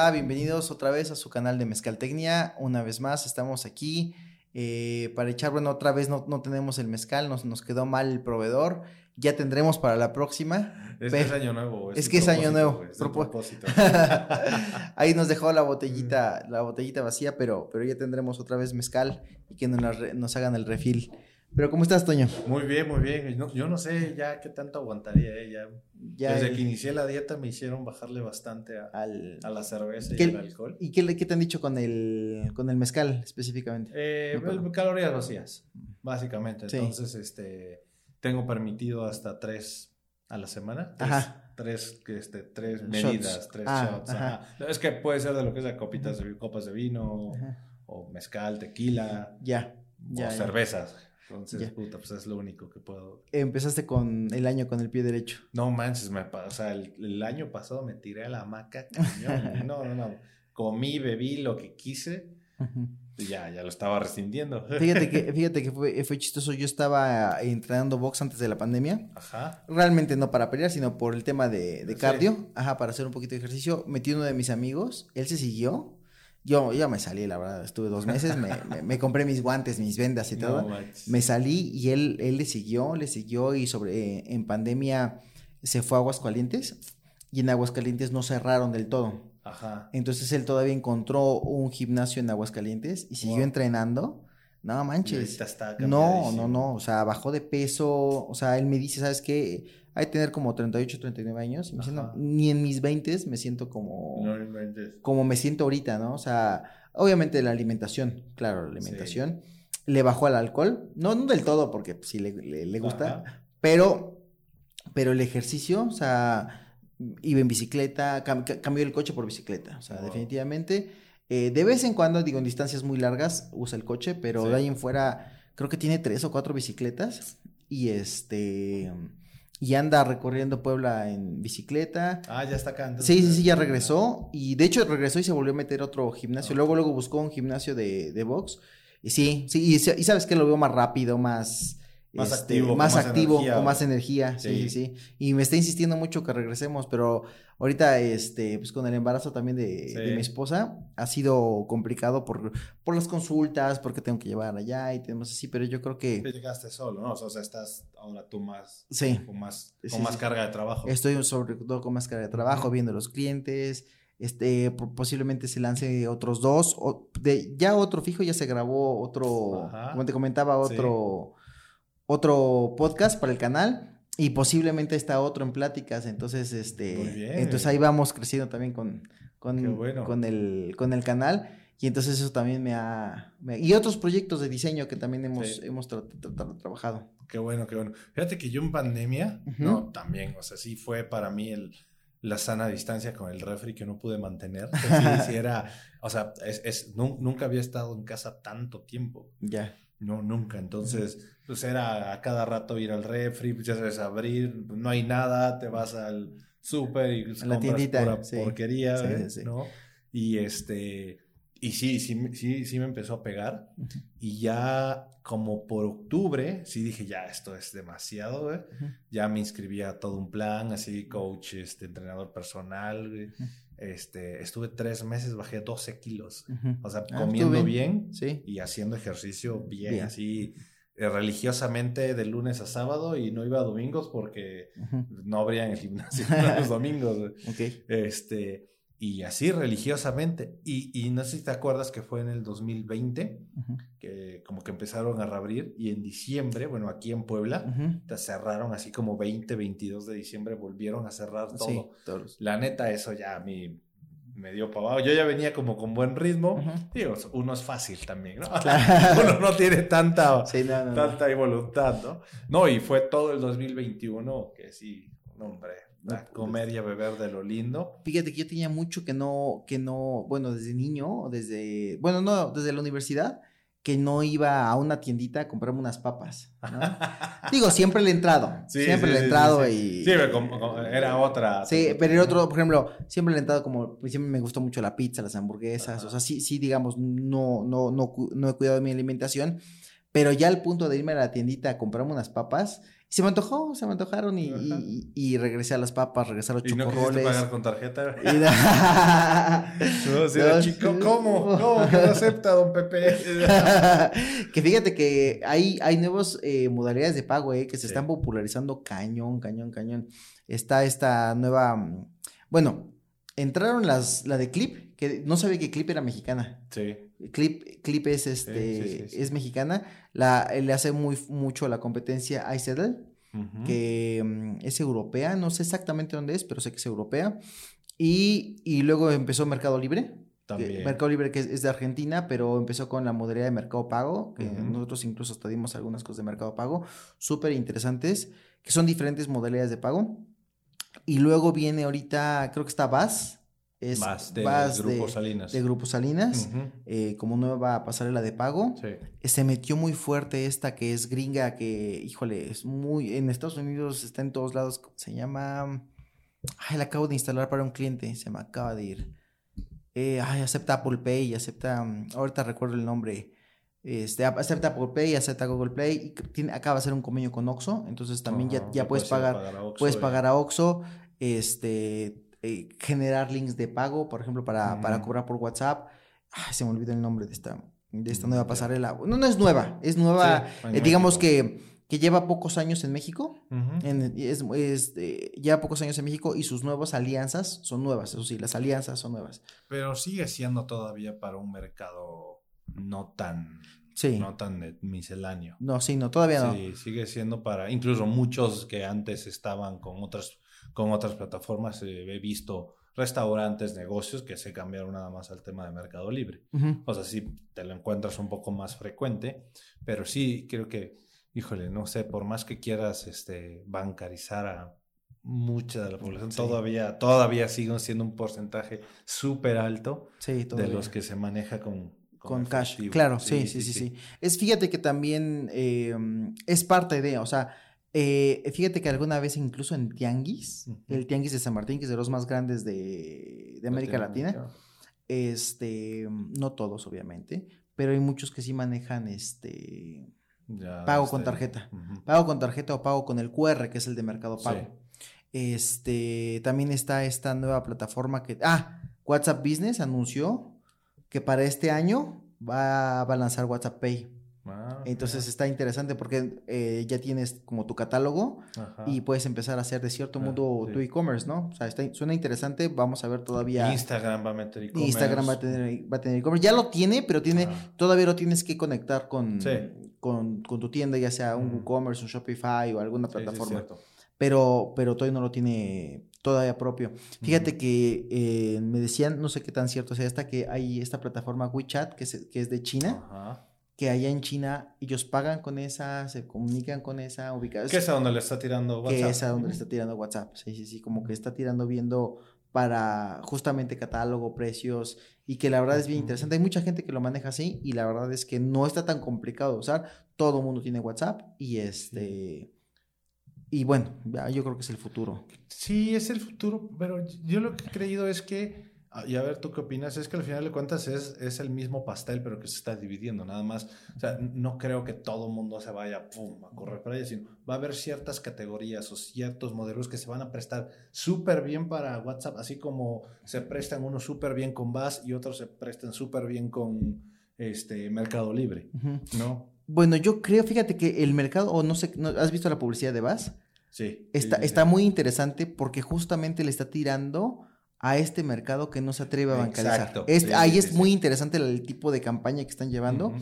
hola, bienvenidos otra vez a su canal de Mezcaltecnia. Una vez más, estamos aquí eh, para echar, bueno, otra vez no, no tenemos el mezcal, nos, nos quedó mal el proveedor. Ya tendremos para la próxima. Es que es año nuevo. Es, que es año nuevo. Es un propósito. Ahí nos dejó la botellita, la botellita vacía, pero, pero ya tendremos otra vez mezcal y que nos hagan el refil. Pero ¿cómo estás, Toño? Muy bien, muy bien. No- yo no sé ya qué tanto aguantaría. eh, ya. Ya Desde el- que inicié la dieta me hicieron bajarle bastante a, al- a la cerveza y ¿Qué- al alcohol. ¿Y qué, qué te han dicho con el, con el mezcal específicamente? Eh, No, calorías vacías, básicamente. Sí. Entonces, este, tengo permitido hasta tres a la semana. Tres, Ajá. tres, este, tres Shots. medidas, tres Ah, shots. ajá. ajá. Es que puede ser de lo que sea copitas de, copas de vino, o mezcal, tequila, Ya, ya. o ya. cervezas. Entonces, Ya. puta, pues es lo único que puedo. Empezaste con el año con el pie derecho. No manches, me, o sea, el, el año pasado me tiré a la hamaca cañón. No, no, no. Comí, bebí lo que quise ya, ya lo estaba rescindiendo. Fíjate que, fíjate que fue, fue chistoso. Yo estaba entrenando box antes de la pandemia. Ajá. Realmente no para pelear, sino por el tema de, de Sí. cardio. Ajá, para hacer un poquito de ejercicio. Metí uno de mis amigos. Él se siguió. Yo ya me salí, la verdad. Estuve dos meses. me, me- me compré mis guantes, mis vendas y todo. Manches. Me salí y él, él le siguió, le siguió y sobre eh, en pandemia se fue a Aguascalientes y en Aguascalientes no cerraron del todo. Ajá. Entonces él todavía encontró un gimnasio en Aguascalientes y siguió Wow. entrenando. No manches. está No, no, no. O sea, bajó de peso. O sea, él me dice, ¿sabes qué? Hay que tener como 38, 39 años. Y me dice, no, ni en mis 20 me siento como, No inventes. como me siento ahorita, ¿no? O sea, obviamente la alimentación, claro, la alimentación. Le bajó al alcohol. No, no del todo, porque sí le, le- le gusta. Ajá. Pero, pero el ejercicio, o sea, iba en bicicleta, cam- ca- cambió el coche por bicicleta, o sea, Wow. definitivamente. Eh, de vez en cuando, digo, en distancias muy largas, usa el coche, pero Sí. de ahí en fuera, creo que tiene tres o cuatro bicicletas y este, y anda recorriendo Puebla en bicicleta. Ah, ya está acá. entonces. Sí, sí, sí, ya regresó. Y de hecho regresó y se volvió a meter otro gimnasio. Ah. Luego, luego buscó un gimnasio de, de box. Y sí, sí, y sabes que lo veo más rápido, más... Más este, activo, con más más activo, energía, con energía, sí, sí, Sí. Y me está insistiendo mucho que regresemos, pero ahorita, este, pues con el embarazo también de, Sí. de mi esposa, ha sido complicado por, por las consultas, porque tengo que llevar allá y tenemos así, pero yo creo que llegaste solo, ¿no? O sea, estás ahora tú más. sí, Con más, Sí, con más carga de trabajo. Estoy sobre todo con más carga de trabajo, viendo los clientes. Este, po- posiblemente se lance otros dos. o- de, ya otro fijo, ya se grabó otro, Ajá. como te comentaba, otro, otro podcast para el canal. Y posiblemente está otro en pláticas. Entonces, este, Muy bien. entonces ahí vamos creciendo también con, con, bueno. con el, con el canal. Y entonces eso también me ha... me- y otros proyectos de diseño que también hemos, Sí. hemos tra- tra- tra- trabajado. Qué bueno, qué bueno. Fíjate que yo en pandemia, Ujú. no, también, o sea, sí fue para mí el, la sana distancia con el refri que no pude mantener. Sí, sí era, o sea, es, es- nun- nunca había estado en casa tanto tiempo. Ya. No, nunca. Entonces, pues era a cada rato ir al refri, pues ya sabes, abrir, no hay nada, te vas al súper y pues, A la tiendita, pura sí. porquería, Sí, ¿eh? sí. ¿no? Y este, y sí, sí, sí, sí me empezó a pegar. Ujú. Y ya como por octubre, sí dije, ya, esto es demasiado, güey. Ujú. Ya me inscribí a todo un plan, así, coach, este, entrenador personal, güey. Ujú. Este, estuve tres meses, bajé 12 kilos. O sea, Ah, comiendo bien Sí. y haciendo ejercicio bien, Bien. así eh, religiosamente de lunes a sábado y no iba a domingos porque Ujú. no habría en el gimnasio los domingos. güey. Ok. Este, y así religiosamente. Y, y no sé si te acuerdas que fue en el 2020 Ujú. que como que empezaron a reabrir y en diciembre, bueno, aquí en Puebla, Ujú. te cerraron así como 20, 22 de diciembre, volvieron a cerrar todo. Sí, todos. La neta, eso ya a mí me dio abajo. Yo ya venía como con buen ritmo. Ujú. Digo, uno es fácil también, ¿no? Claro. uno no tiene tanta, Sí, no, no, no. tanta ahí voluntad, ¿no? No, y fue todo el 2021 que sí, no, hombre, No, a comer y a beber de lo lindo. Fíjate que yo tenía mucho que no, que no, bueno, desde niño, desde, bueno, no, desde la universidad, que no iba a una tiendita a comprarme unas papas. ¿no? Digo, siempre le he entrado, Sí, siempre sí, le he entrado sí, y... Sí, como- era otra. Sí, pero el otro, por ejemplo, siempre le he entrado como, pues, siempre me gustó mucho la pizza, las hamburguesas, Ajá. o sea, sí, sí, digamos, no, no, no, no he cuidado de mi alimentación, pero ya al punto de irme a la tiendita a comprarme unas papas, Se me antojó, se me antojaron y, y, y regresé a las papas, regresé a los ¿Y no chocorroles. pagar con tarjeta? Y da- No, sí, No, chico, sí. ¿cómo? ¿Cómo que no acepta, don Pepe? que fíjate que hay, hay nuevas eh, modalidades de pago eh, que se Sí. están popularizando cañón, cañón, cañón. Está esta nueva. mm, Bueno, entraron las, la de Clip, que no sabía que Clip era mexicana. Sí. Clip, Clip es este, sí, sí, sí. es mexicana. La, le hace muy mucho la competencia iSettle, Ujú. que mm, es europea, no sé exactamente dónde es, pero sé que es europea. Y, y luego empezó Mercado Libre. También. Mercado Libre que es, es de Argentina, pero empezó con la modalidad de Mercado Pago, que Ujú. nosotros incluso hasta dimos algunas cosas de Mercado Pago, súper interesantes, que son diferentes modalidades de pago. Y luego viene ahorita, creo que está VAS, es Más de Grupo de, Salinas. de Grupo Salinas, Ujú. eh, como nueva pasarela de pago. Sí. Se metió muy fuerte esta que es gringa, que, híjole, es muy, en Estados Unidos está en todos lados, ¿cómo se llama, ay, la acabo de instalar para un cliente, se me acaba de ir. Eh, ay, acepta Apple Pay, acepta, mm, ahorita recuerdo el nombre, este, acepta Apple Pay, acepta Google Play, y tiene, acaba de hacer un convenio con Oxxo, entonces también ya, Ajá, ya que puedes pagar, a Oxxo puedes pagar a Oxxo, este, eh, generar links de pago, por ejemplo, para, para cobrar por WhatsApp. Ay, se me olvidó el nombre de esta, de esta Mm, nueva pasarela. No, no es nueva, es nueva, Sí, eh, digamos que, que lleva pocos años en México. Ujú. En, es, es, eh, lleva pocos años en México y sus nuevas alianzas son nuevas, eso sí, las alianzas son nuevas. Pero sigue siendo todavía para un mercado no tan, Sí. no tan misceláneo. No, sí, no, todavía no. Sí, sigue siendo para, incluso muchos que antes estaban con otras, con otras plataformas, eh, he visto restaurantes, negocios que se cambiaron nada más al tema de Mercado Libre. O sea, sí te lo encuentras un poco más frecuente, pero sí creo que, híjole, no sé, por más que quieras este, bancarizar a mucha de la población, Sí. todavía, todavía siguen siendo un porcentaje súper alto Sí, de los que se maneja con, Con cash, efectivo. claro, sí sí sí, sí, Es, fíjate que también eh, es parte de, o sea, eh, fíjate que alguna vez incluso en Tianguis, el Tianguis de San Martín, que es de los más grandes de, de América Latina, este, no todos obviamente, pero hay muchos que sí manejan este Ya, pago este, con tarjeta. Pago con tarjeta o pago con el QR, que es el de Mercado Sí. Pago. Este, también está esta nueva plataforma que, ah, WhatsApp Business anunció que para este año va, va a lanzar WhatsApp Pay. Ah, Entonces está interesante porque eh, ya tienes como tu catálogo. Ajá. y puedes empezar a hacer de cierto Ah, modo sí. tu e-commerce, ¿no? O sea, está- suena interesante. Vamos a ver todavía. Instagram va a meter e-commerce. Instagram va a tener va a tener e-commerce. Ya lo tiene, pero tiene todavía lo tienes que conectar con, Sí. con, con tu tienda, ya sea un Ujú. WooCommerce, un Shopify o alguna Sí, sí, plataforma. cierto. Pero, pero todavía no lo tiene todavía propio. Fíjate que eh, me decían, no sé qué tan cierto sea esta, que hay esta plataforma WeChat que es, que es de China, Ajá. que allá en China ellos pagan con esa, se comunican con esa ubicación. ¿Qué es a donde le está tirando WhatsApp? Que es a donde le está tirando WhatsApp. Sí, sí, sí, como que está tirando viendo para justamente catálogo, precios, y que la verdad es bien interesante. Hay mucha gente que lo maneja así y la verdad es que no está tan complicado de usar. Todo el mundo tiene WhatsApp y este... Y bueno, yo creo que es el futuro. Sí, es el futuro, pero yo lo que he creído es que, ah, y a ver, ¿tú qué opinas? Es que al final de cuentas es, es el mismo pastel, pero que se está dividiendo, nada más. O sea, no creo que todo el mundo se vaya pum, a correr para allá, sino va a haber ciertas categorías o ciertos modelos que se van a prestar súper bien para WhatsApp, así como se prestan unos súper bien con Bass y otros se prestan súper bien con este Mercado Libre. ¿no? Bueno, yo creo, fíjate que el mercado, o no sé, ¿no- ¿has visto la publicidad de Bass? Sí. Está, sí, sí, está sí. muy interesante porque justamente le está tirando a este mercado que no se atreve a bancarizar. Exacto. Este- ahí es muy interesante el, el tipo de campaña que están llevando,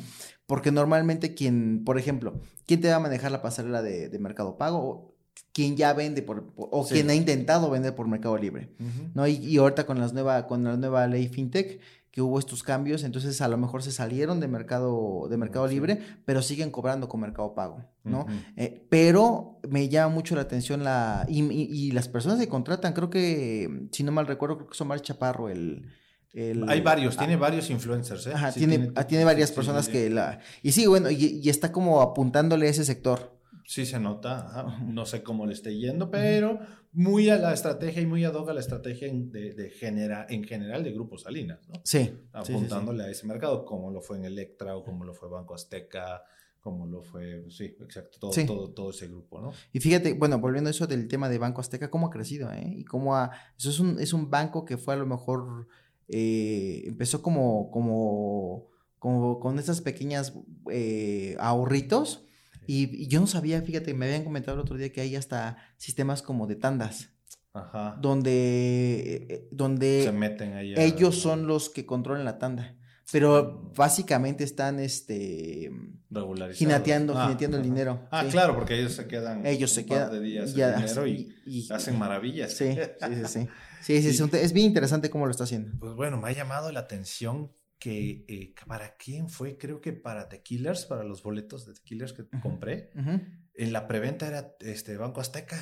porque normalmente quien, por ejemplo, ¿quién te va a manejar la pasarela de, de Mercado Pago? O quien ya vende por, por- o Sí. quien ha intentado vender por Mercado Libre. ¿no? Y, y ahorita con, las nueva, con la nueva ley FinTech, que hubo estos cambios, entonces a lo mejor se salieron de Mercado, de mercado Sí. Libre, pero siguen cobrando con Mercado Pago, ¿no? Eh, pero me llama mucho la atención la... Y, y- y las personas que contratan, creo que, si no mal recuerdo, creo que son Omar Chaparro, el... el- Hay varios, ah, tiene varios influencers, ¿eh? Ajá, Sí, tiene, ah, tiene varias personas sí. que la... Y sí, bueno, y, y está como apuntándole a ese sector. Sí se nota, no sé cómo le esté yendo, pero muy a la estrategia y muy ad hoc a la estrategia en, de, de genera, en general de Grupo Salinas, ¿no? Sí. sí, sí, sí. apuntándole a ese mercado, como lo fue en Electra o como lo fue Banco Azteca como lo fue, pues sí, exacto, todo, todo, todo ese grupo, ¿no? Y fíjate, bueno, volviendo a eso del tema de Banco Azteca, cómo ha crecido, ¿eh? Y cómo ha, eso es un, es un banco que fue a lo mejor, eh, empezó como, como, como con estas pequeñas eh, ahorritos, y, y, yo no sabía, fíjate, me habían comentado el otro día que hay hasta sistemas como de tandas. Ajá. Donde, donde Se meten ahí ellos son los que controlan la tanda. Pero básicamente están este ginateando, ah, el dinero. Ah, claro, porque ellos se quedan ellos se quedan de días ya, dinero y, hacen maravillas. Sí, sí, sí, sí. sí, sí, es bien interesante cómo lo está haciendo. Pues bueno, me ha llamado la atención que eh, para quién fue, creo que para The Killers, para los boletos de The Killers que compré. En la preventa era este Banco Azteca.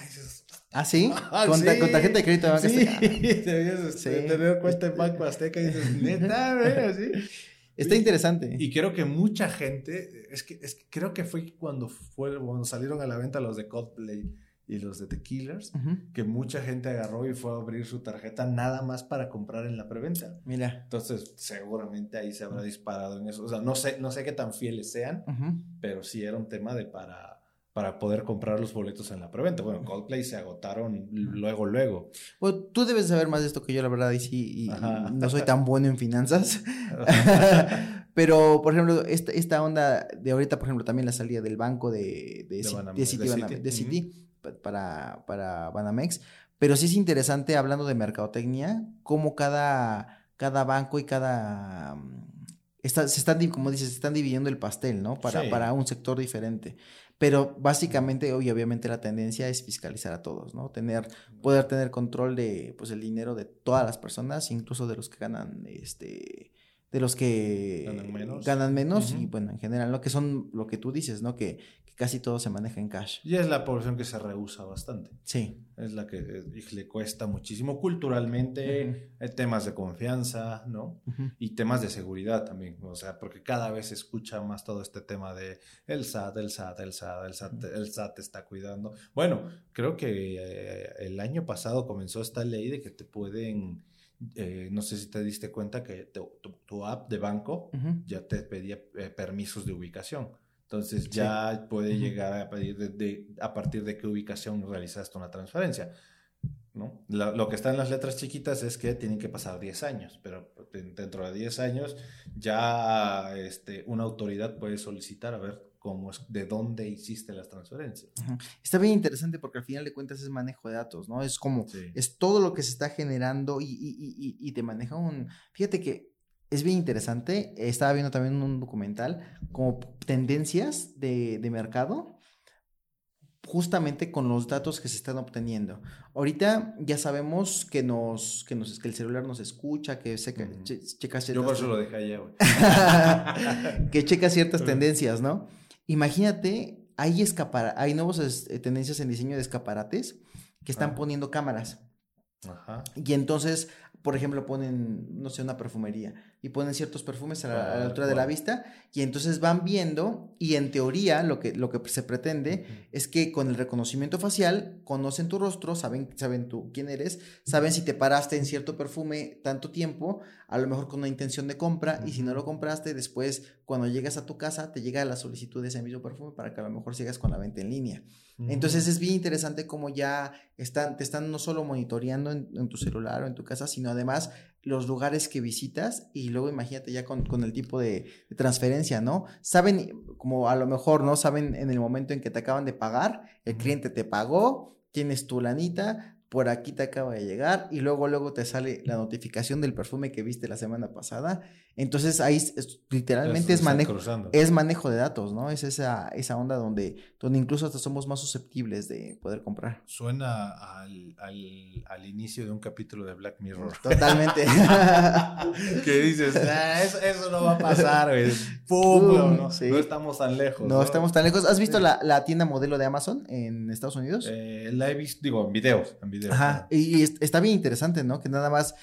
¿Ah, sí? Ah, con, tarjeta de crédito de Banco Azteca. Debías sí, tener cuenta en Banco Azteca y dices, neta, así. Está interesante. Y creo que mucha gente, es que, es que creo que fue cuando, fue, cuando salieron a la venta los de Coldplay y los de The Killers, que mucha gente agarró y fue a abrir su tarjeta nada más para comprar en la preventa. Mira. Entonces, seguramente ahí se habrá disparado en eso. O sea, no sé, no sé qué tan fieles sean, pero sí era un tema de para, para poder comprar los boletos en la preventa. Bueno, Coldplay se agotaron luego, luego. Bueno, tú debes saber más de esto que yo, la verdad, y sí, y, no soy tan bueno en finanzas. Pero, por ejemplo, esta, esta onda de ahorita, por ejemplo, también la salida del banco de, de, de, de City para, para Banamex. Pero sí es interesante, hablando de mercadotecnia, cómo cada, cada banco y cada... Está, se están, como dices, se están dividiendo el pastel, ¿no? Para, para un sector diferente. Pero básicamente, hoy obviamente la tendencia es fiscalizar a todos, ¿no? Tener, poder tener control de, pues, el dinero de todas las personas, incluso de los que ganan, este, de los que ganan menos, y bueno, en general, lo que son lo que tú dices, ¿no? Que, casi todo se maneja en cash. Y es la población que se rehúsa bastante. Sí. Es la que le cuesta muchísimo culturalmente, hay temas de confianza, ¿no? Y temas de seguridad también, o sea, porque cada vez se escucha más todo este tema de el SAT, el SAT, el SAT, el SAT, el SAT está cuidando. Bueno, creo que eh, el año pasado comenzó esta ley de que te pueden eh, no sé si te diste cuenta que tu, app de banco ya te pedía eh, permisos de ubicación. Entonces ya puede llegar a pedir de, a partir de qué ubicación realizaste una transferencia. ¿no? Lo, que está en las letras chiquitas es que tienen que pasar 10 años, pero dentro de 10 años ya este, una autoridad puede solicitar a ver cómo es, de dónde hiciste las transferencias. Está bien interesante porque al final de cuentas es manejo de datos, ¿no? Es como, es todo lo que se está generando y, y, y, y te maneja un... Fíjate que es bien interesante. Estaba viendo también un documental como tendencias de, de, mercado justamente con los datos que se están obteniendo. Ahorita ya sabemos que nos, que nos, que el celular nos escucha, que se, checa ciertas... Yo por eso lo dejé allá, que checa ciertas tendencias, ¿no? Imagínate, hay, escapar hay nuevas eh, tendencias en diseño de escaparates que están poniendo cámaras. Ajá. Y entonces por ejemplo, ponen, no sé, una perfumería y ponen ciertos perfumes a la, altura de la vista y entonces van viendo y en teoría lo que, lo que se pretende es que con el reconocimiento facial conocen tu rostro, saben, saben tú quién eres, saben si te paraste en cierto perfume tanto tiempo, a lo mejor con una intención de compra y si no lo compraste, después cuando llegas a tu casa te llega la solicitud de ese mismo perfume para que a lo mejor sigas con la venta en línea. Entonces es bien interesante cómo ya están, te están no solo monitoreando en, tu celular o en tu casa, sino además los lugares que visitas y luego imagínate ya con, el tipo de, transferencia, ¿no? Saben, como a lo mejor, ¿no? Saben en el momento en que te acaban de pagar, el cliente te pagó, tienes tu lanita, por aquí te acaba de llegar y luego luego te sale la notificación del perfume que viste la semana pasada. Entonces ahí literalmente es manejo es manejo de datos, ¿no? Es esa esa onda donde donde incluso hasta somos más susceptibles de poder comprar. Suena al, al, inicio de un capítulo de Black Mirror. Totalmente. que dices, ah, eso, no va a pasar, ¡Pum! no, estamos tan lejos. No, estamos tan lejos. ¿Has visto la, la, tienda modelo de Amazon en Estados Unidos? Eh, la he visto, digo, en videos, en videos Ajá, y, está bien interesante, ¿no? Que nada más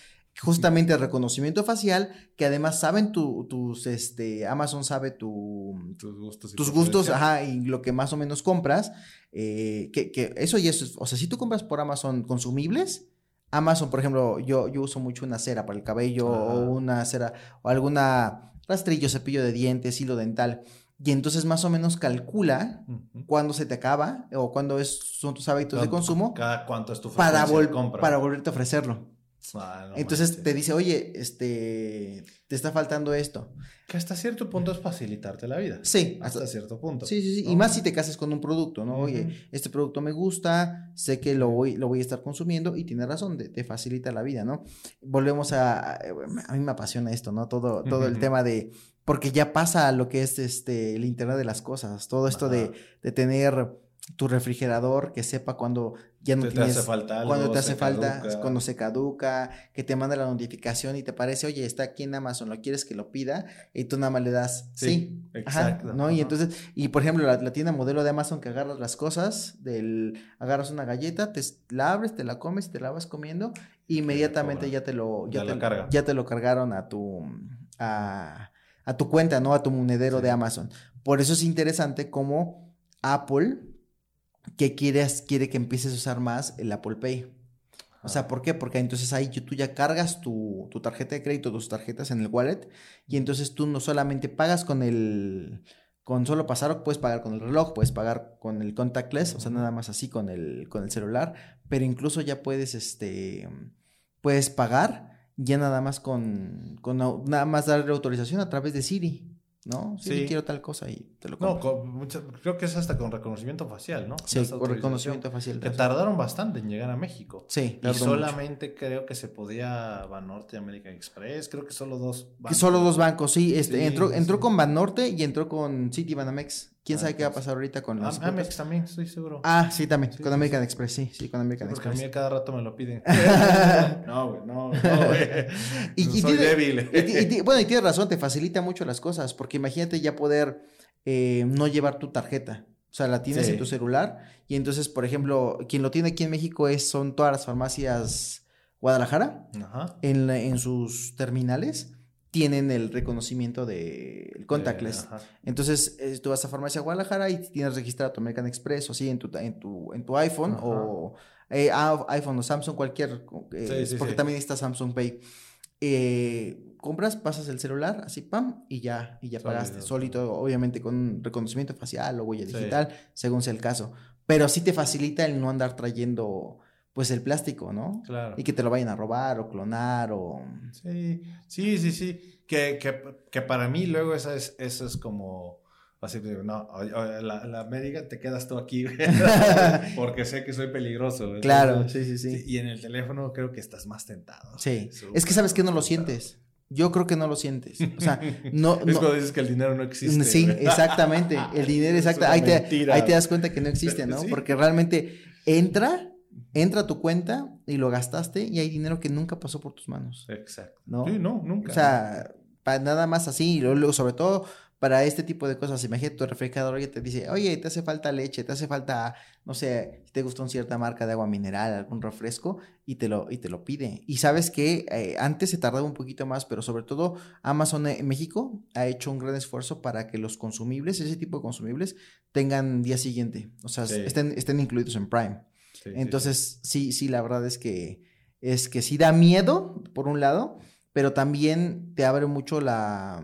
justamente el reconocimiento facial, que además saben tu, tus, este, Amazon sabe tu, tus gustos, y tus gustos, ajá, y lo que más o menos compras, eh, que, que, eso y eso, o sea, si tú compras por Amazon consumibles, Amazon, por ejemplo, yo, yo uso mucho una cera para el cabello o una cera o alguna rastrillo, cepillo de dientes, hilo dental. Y entonces más o menos calcula cuándo se te acaba o cuándo es, son tus hábitos de ¿Cuánto- consumo Cada cuánto es tu para, vol- compra. para volverte a ofrecerlo. Ah, no entonces manches. te dice, oye, este, te está faltando esto. Que hasta cierto punto es facilitarte la vida. Sí, Hasta hasta- cierto punto. Sí, sí, sí. Y más si te casas con un producto, ¿no? Oye, este producto me gusta, sé que lo voy, lo voy a estar consumiendo y tiene razón, te, te facilita la vida, ¿no? Volvemos a, a mí me apasiona esto, ¿no? Todo, todo el tema de, porque ya pasa lo que es este, el Internet de las cosas, todo esto de, de tener tu refrigerador que sepa cuando ya no Te- te tienes, hace falta algo, cuando te hace falta, caduca. cuando se caduca, que te manda la notificación y te parece, oye, está aquí en Amazon, ¿lo quieres que lo pida? Y tú nada más le das, sí, Sí, Ajá, exacto, ¿no? Y entonces, y por ejemplo, la, la tienda modelo de Amazon que agarras las cosas, del, agarras una galleta, te, la abres, te la comes, te la vas comiendo, inmediatamente ya te lo, ya Ya te, la carga. ya te lo cargaron a tu, a, a tu cuenta, ¿no? A tu monedero Sí. de Amazon. Por eso es interesante cómo Apple, que quieres, quiere que empieces a usar más el Apple Pay. O sea, Ajá. ¿por qué? Porque entonces ahí tú ya cargas tu, tu tarjeta de crédito, tus tarjetas en el wallet, y entonces tú no solamente pagas con el, con solo pasar, puedes pagar con el reloj, puedes pagar con el contactless, o sea, nada más así con el, con el celular, pero incluso ya puedes, este, puedes pagar ya nada más con, con nada más darle autorización a través de Siri, ¿no? Siri, Sí. quiero tal cosa y te lo No, compro. mucha- creo que es hasta con reconocimiento facial, ¿no? sí, con reconocimiento facial. Que tardaron bastante en llegar a México. Sí, Y mucho. solamente creo que se podía Banorte y American Express. Creo que solo dos. Que bancos. solo dos bancos, sí. Este, Sí, entró, entró sí. con Banorte y entró con City Banamex. ¿Quién Ah, sabe qué va a pasar ahorita con los Am- Amex también, estoy seguro. Ah, sí, también. Sí, con American sí. Express, sí, sí, con American Porque a mí Express. cada rato me lo piden. no, güey, no, no, güey. Y Soy tiene- débil. Y bueno, y tienes razón, te facilita mucho las cosas, porque imagínate ya poder eh, no llevar tu tarjeta. O sea, la tienes en tu celular y entonces, por ejemplo, quien lo tiene aquí en México es, son todas las farmacias Guadalajara. Ajá. En, en sus terminales tienen el reconocimiento del contactless. Eh, ajá. Entonces, eh, tú vas a Farmacia Guadalajara y tienes registrado tu American Express o así en tu, en tu, en tu iPhone Ajá. o eh, ah, iPhone o Samsung, cualquier, eh, Sí, sí, porque sí. también está Samsung Pay. Eh, compras, pasas el celular, así pam, y ya, y ya pagaste. Solito, obviamente con reconocimiento facial o huella digital, según sea el caso. Pero sí te facilita el no andar trayendo, pues, el plástico, ¿no? Claro. Y que te lo vayan a robar o clonar o... Sí, sí, sí, sí. Que, que, que para mí luego eso es, eso es como... Así no, la, la médica te quedas tú aquí, porque sé que soy peligroso. Claro, sí, sí, sí. Y en el teléfono creo que estás más tentado. Sí. Es que sabes que no lo sientes. Yo creo que no lo sientes. O sea, no. Es no- cuando dices que el dinero no existe. sí, exactamente. El dinero, exacto. Ahí te, ahí te das cuenta que no existe, ¿no? Sí. Porque realmente entra, entra a tu cuenta y lo gastaste y hay dinero que nunca pasó por tus manos. Exacto. ¿No? Sí, no, nunca. O sea, para nada más así. Y luego, sobre todo para este tipo de cosas. Imagínate tu refrigerador y te dice, oye, te hace falta leche, te hace falta, no sé, si te gusta una cierta marca de agua mineral, algún refresco, y te lo, y te lo pide. Y sabes que eh, antes se tardaba un poquito más, pero sobre todo Amazon en México ha hecho un gran esfuerzo para que los consumibles, ese tipo de consumibles, tengan día siguiente. O sea, Sí. estén, estén incluidos en Prime. Sí, Entonces, sí, sí, la verdad es que es que sí da miedo, por un lado, pero también te abre mucho la,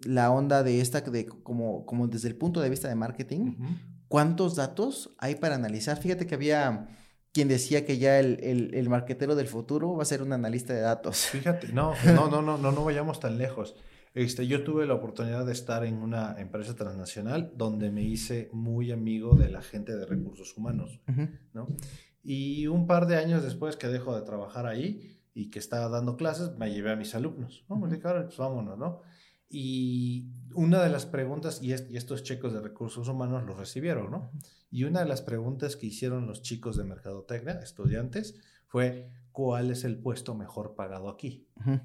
la onda de esta, de como, como desde el punto de vista de marketing. ¿cuántos datos hay para analizar? Fíjate que había quien decía que ya el, el, el marquetero del futuro va a ser un analista de datos. Fíjate, no, no, no, no, no, no vayamos tan lejos. Este, yo tuve la oportunidad de estar en una empresa transnacional donde me hice muy amigo de la gente de recursos humanos, Ujú, ¿no? Y un par de años después que dejo de trabajar ahí y que estaba dando clases, me llevé a mis alumnos. ¿no? Dije, "Ahora, pues vámonos, ¿no? Y una de las preguntas, y, y estos chicos de recursos humanos los recibieron, ¿no? Y una de las preguntas que hicieron los chicos de Mercadotecnia, estudiantes, fue, ¿cuál es el puesto mejor pagado aquí? ujú,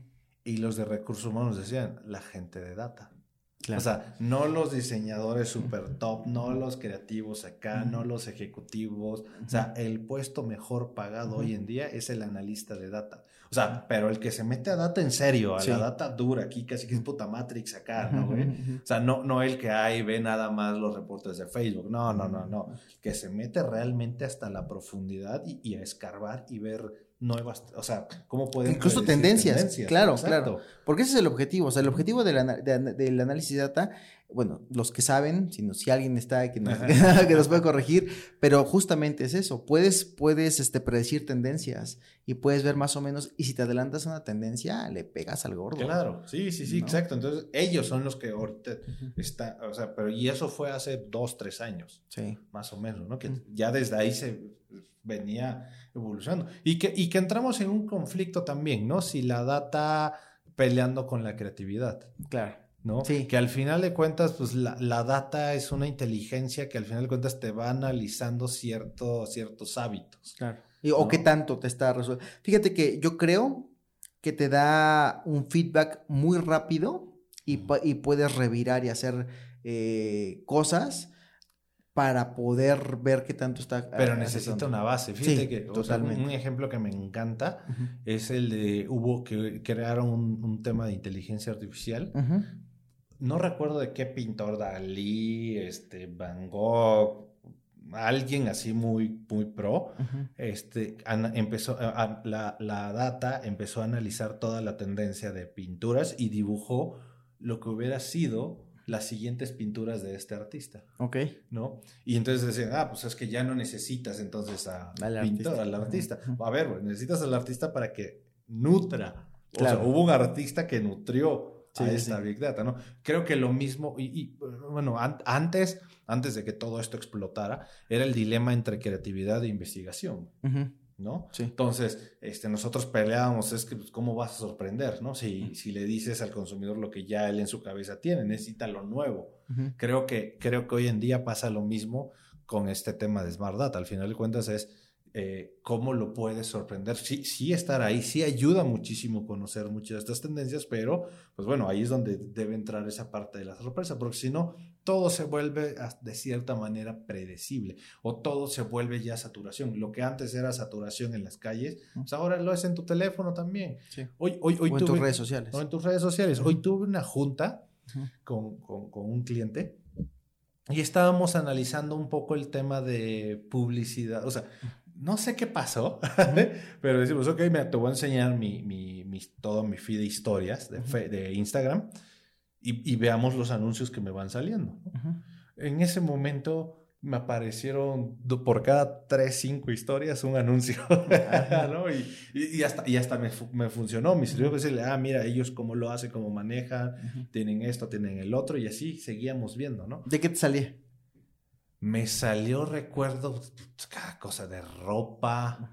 Y los de recursos humanos decían, la gente de data. claro. O sea, no los diseñadores super top, no los creativos acá, no Ujú. los ejecutivos. O sea, el puesto mejor pagado Ujú. hoy en día es el analista de data. O sea, pero el que se mete a data en serio, a Sí. la data dura, aquí casi que es puta Matrix acá, ¿no, güey? O sea, no, no el que hay ve nada más los reportes de Facebook. No, no, no, no. Que se mete realmente hasta la profundidad y, y a escarbar y ver nuevas, o sea, cómo pueden... Incluso tendencias, claro, claro. Porque ese es el objetivo, o sea, el objetivo del, del análisis de data bueno, los que saben, si, no, si alguien está que nos, que nos, puede corregir, pero justamente es eso, puedes, puedes este, predecir tendencias y puedes ver más o menos, y si te adelantas a una tendencia, le pegas al gordo. Claro, sí, sí, sí, exacto. Entonces, ellos son los que ahorita están, o sea, pero y eso fue hace dos, tres años, sí. más o menos, ¿no? Que ya desde ahí se venía evolucionando. Y que, y que entramos en un conflicto también, ¿no? Si la data peleando con la creatividad. Claro. ¿no? Sí. Que al final de cuentas, pues la, data es una inteligencia que al final de cuentas te va analizando ciertos hábitos. Claro. O qué tanto te está resuelto. Fíjate que yo creo que te da un feedback muy rápido y, puedes revirar y hacer eh, cosas para poder ver qué tanto está. Pero necesita una base. Fíjate que totalmente. un ejemplo que me encanta es el de hubo que crearon un, tema de inteligencia artificial no recuerdo de qué pintor, Dalí, este, Van Gogh, alguien así muy, muy pro, este, empezó, la, la, data empezó a analizar toda la tendencia de pinturas y dibujó lo que hubiera sido las siguientes pinturas de este artista. Ok. ¿No? Y entonces decían, ah, pues es que ya no necesitas entonces a al pintor, al artista. A ver, necesitas al artista para que nutra. Claro. O sea, hubo un artista que nutrió a esta Big Data, ¿no? Creo que lo mismo, y, bueno, antes, antes de que todo esto explotara, era el dilema entre creatividad e investigación. ¿No? Entonces, este, nosotros peleábamos, es que, pues, ¿cómo vas a sorprender, no? Si, si le dices al consumidor lo que ya él en su cabeza tiene, necesita lo nuevo. creo, que, creo que hoy en día pasa lo mismo con este tema de Smart Data. Al final de cuentas es eh, cómo lo puedes sorprender. Sí, sí estar ahí, sí ayuda muchísimo conocer muchas de estas tendencias, pero pues bueno, ahí es donde debe entrar esa parte de la sorpresa, porque si no, todo se vuelve de cierta manera predecible o todo se vuelve ya saturación. Lo que antes era saturación en las calles, pues ahora lo es en tu teléfono también. Hoy, hoy, hoy o en tus redes sociales. O en tus redes sociales. Hoy tuve una junta con, con, con un cliente y estábamos analizando un poco el tema de publicidad, o sea, no sé qué pasó, pero decimos, ok, mira, te voy a enseñar mi, mi, mi todo mi feed de historias de, de Instagram y, y, veamos los anuncios que me van saliendo. En ese momento me aparecieron por cada tres, cinco historias un anuncio, ¿no? Y, y, hasta, y hasta me, me funcionó. Me sirvió decirle, ah, mira, ellos cómo lo hacen, cómo manejan, tienen esto, tienen el otro, y así seguíamos viendo, ¿no? ¿De qué te salía? me salió, recuerdo, cada cosa de ropa,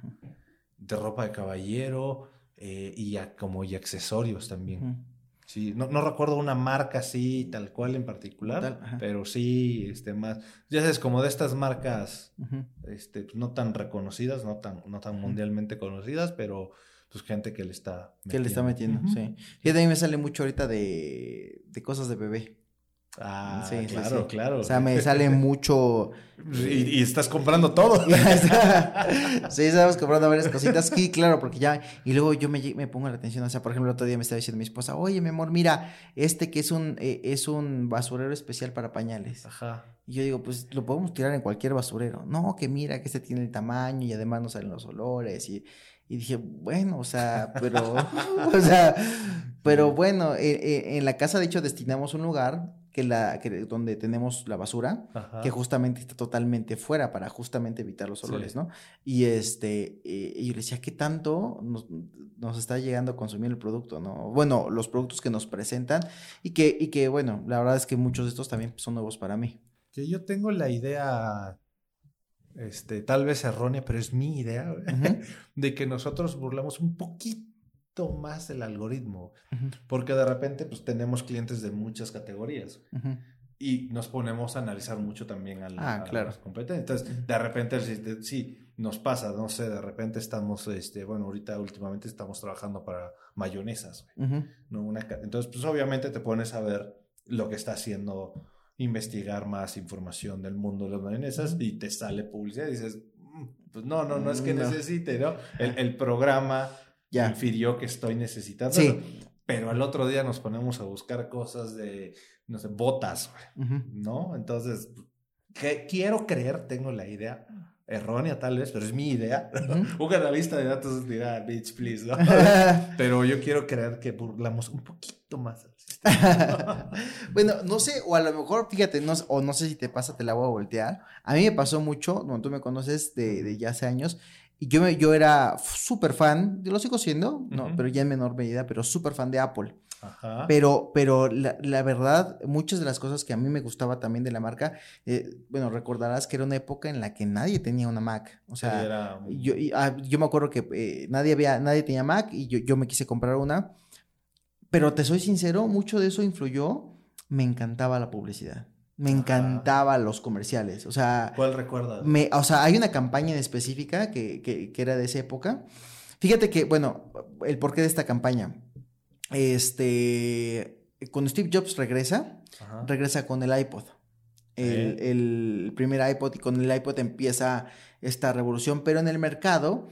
de ropa de caballero eh, y como y accesorios también. Sí, no, no, recuerdo una marca así, tal cual en particular, pero sí, este, más, ya sabes, como de estas marcas, este, no tan reconocidas, no tan, no tan mundialmente conocidas, pero pues gente que le está metiendo. Que le está metiendo, sí. Y a mí me sale mucho ahorita de, de cosas de bebé. Ah, sí, claro, claro. O sea, me sale mucho. Y, estás comprando todo. sí, estamos comprando varias cositas. Sí, claro, porque ya. Y luego yo me, me, pongo la atención. O sea, por ejemplo, el otro día me estaba diciendo mi esposa, oye, mi amor, mira, este que es un, eh, es un basurero especial para pañales. Ajá. Y yo digo, pues lo podemos tirar en cualquier basurero. No, que mira, que este tiene el tamaño y además no salen los olores. Y, y dije, bueno, o sea, pero. o sea, pero bueno, eh, eh, en la casa, de hecho, destinamos un lugar que la, que donde tenemos la basura, que justamente está totalmente fuera para justamente evitar los olores, ¿no? Y este, eh, y yo le decía, ¿qué tanto nos, nos, está llegando a consumir el producto, no? Bueno, los productos que nos presentan y que, y que, bueno, la verdad es que muchos de estos también son nuevos para mí. Que yo tengo la idea, este, tal vez errónea, pero es mi idea, de que nosotros burlamos un poquito más el algoritmo, porque de repente pues tenemos clientes de muchas categorías y nos ponemos a analizar mucho también a, ah, claro. las competencias. Entonces, de repente sí, nos pasa, no sé, de repente estamos, este, bueno, ahorita últimamente estamos trabajando para mayonesas, ¿no? Una, entonces, pues obviamente te pones a ver lo que está haciendo, investigar más información del mundo de las mayonesas y te sale publicidad y dices, mm, pues no, no, no es que mm, necesite, ¿no? El, el programa ya. infirió que estoy necesitando. Sí. Pero al otro día nos ponemos a buscar cosas de, no sé, botas, ¿no? Entonces, que quiero creer, tengo la idea errónea tal vez, pero es mi idea. Un analista de datos dirá, bitch, please, ¿no? pero yo quiero creer que burlamos un poquito más. bueno, no sé, o a lo mejor, fíjate, no, o no sé si te pasa, te la voy a voltear. A mí me pasó mucho, cuando tú me conoces de, de ya hace años, y yo, yo era súper fan, lo sigo siendo, ¿no? Pero ya en menor medida, pero súper fan de Apple. Ajá. Pero, pero la, la, verdad, muchas de las cosas que a mí me gustaba también de la marca, eh, bueno, recordarás que era una época en la que nadie tenía una Mac. O sea, yo, ah, yo me acuerdo que eh, nadie, había, nadie tenía Mac y yo, yo me quise comprar una. Pero te soy sincero, mucho de eso influyó. Me encantaba la publicidad. Me encantaba los comerciales. O sea. ¿Cuál recuerdas? Me, o sea, hay una campaña en específica que, que, que, era de esa época. Fíjate que, bueno, el porqué de esta campaña. Este. Cuando Steve Jobs regresa, regresa con el iPod. El, el, primer iPod y con el iPod empieza esta revolución, pero en el mercado.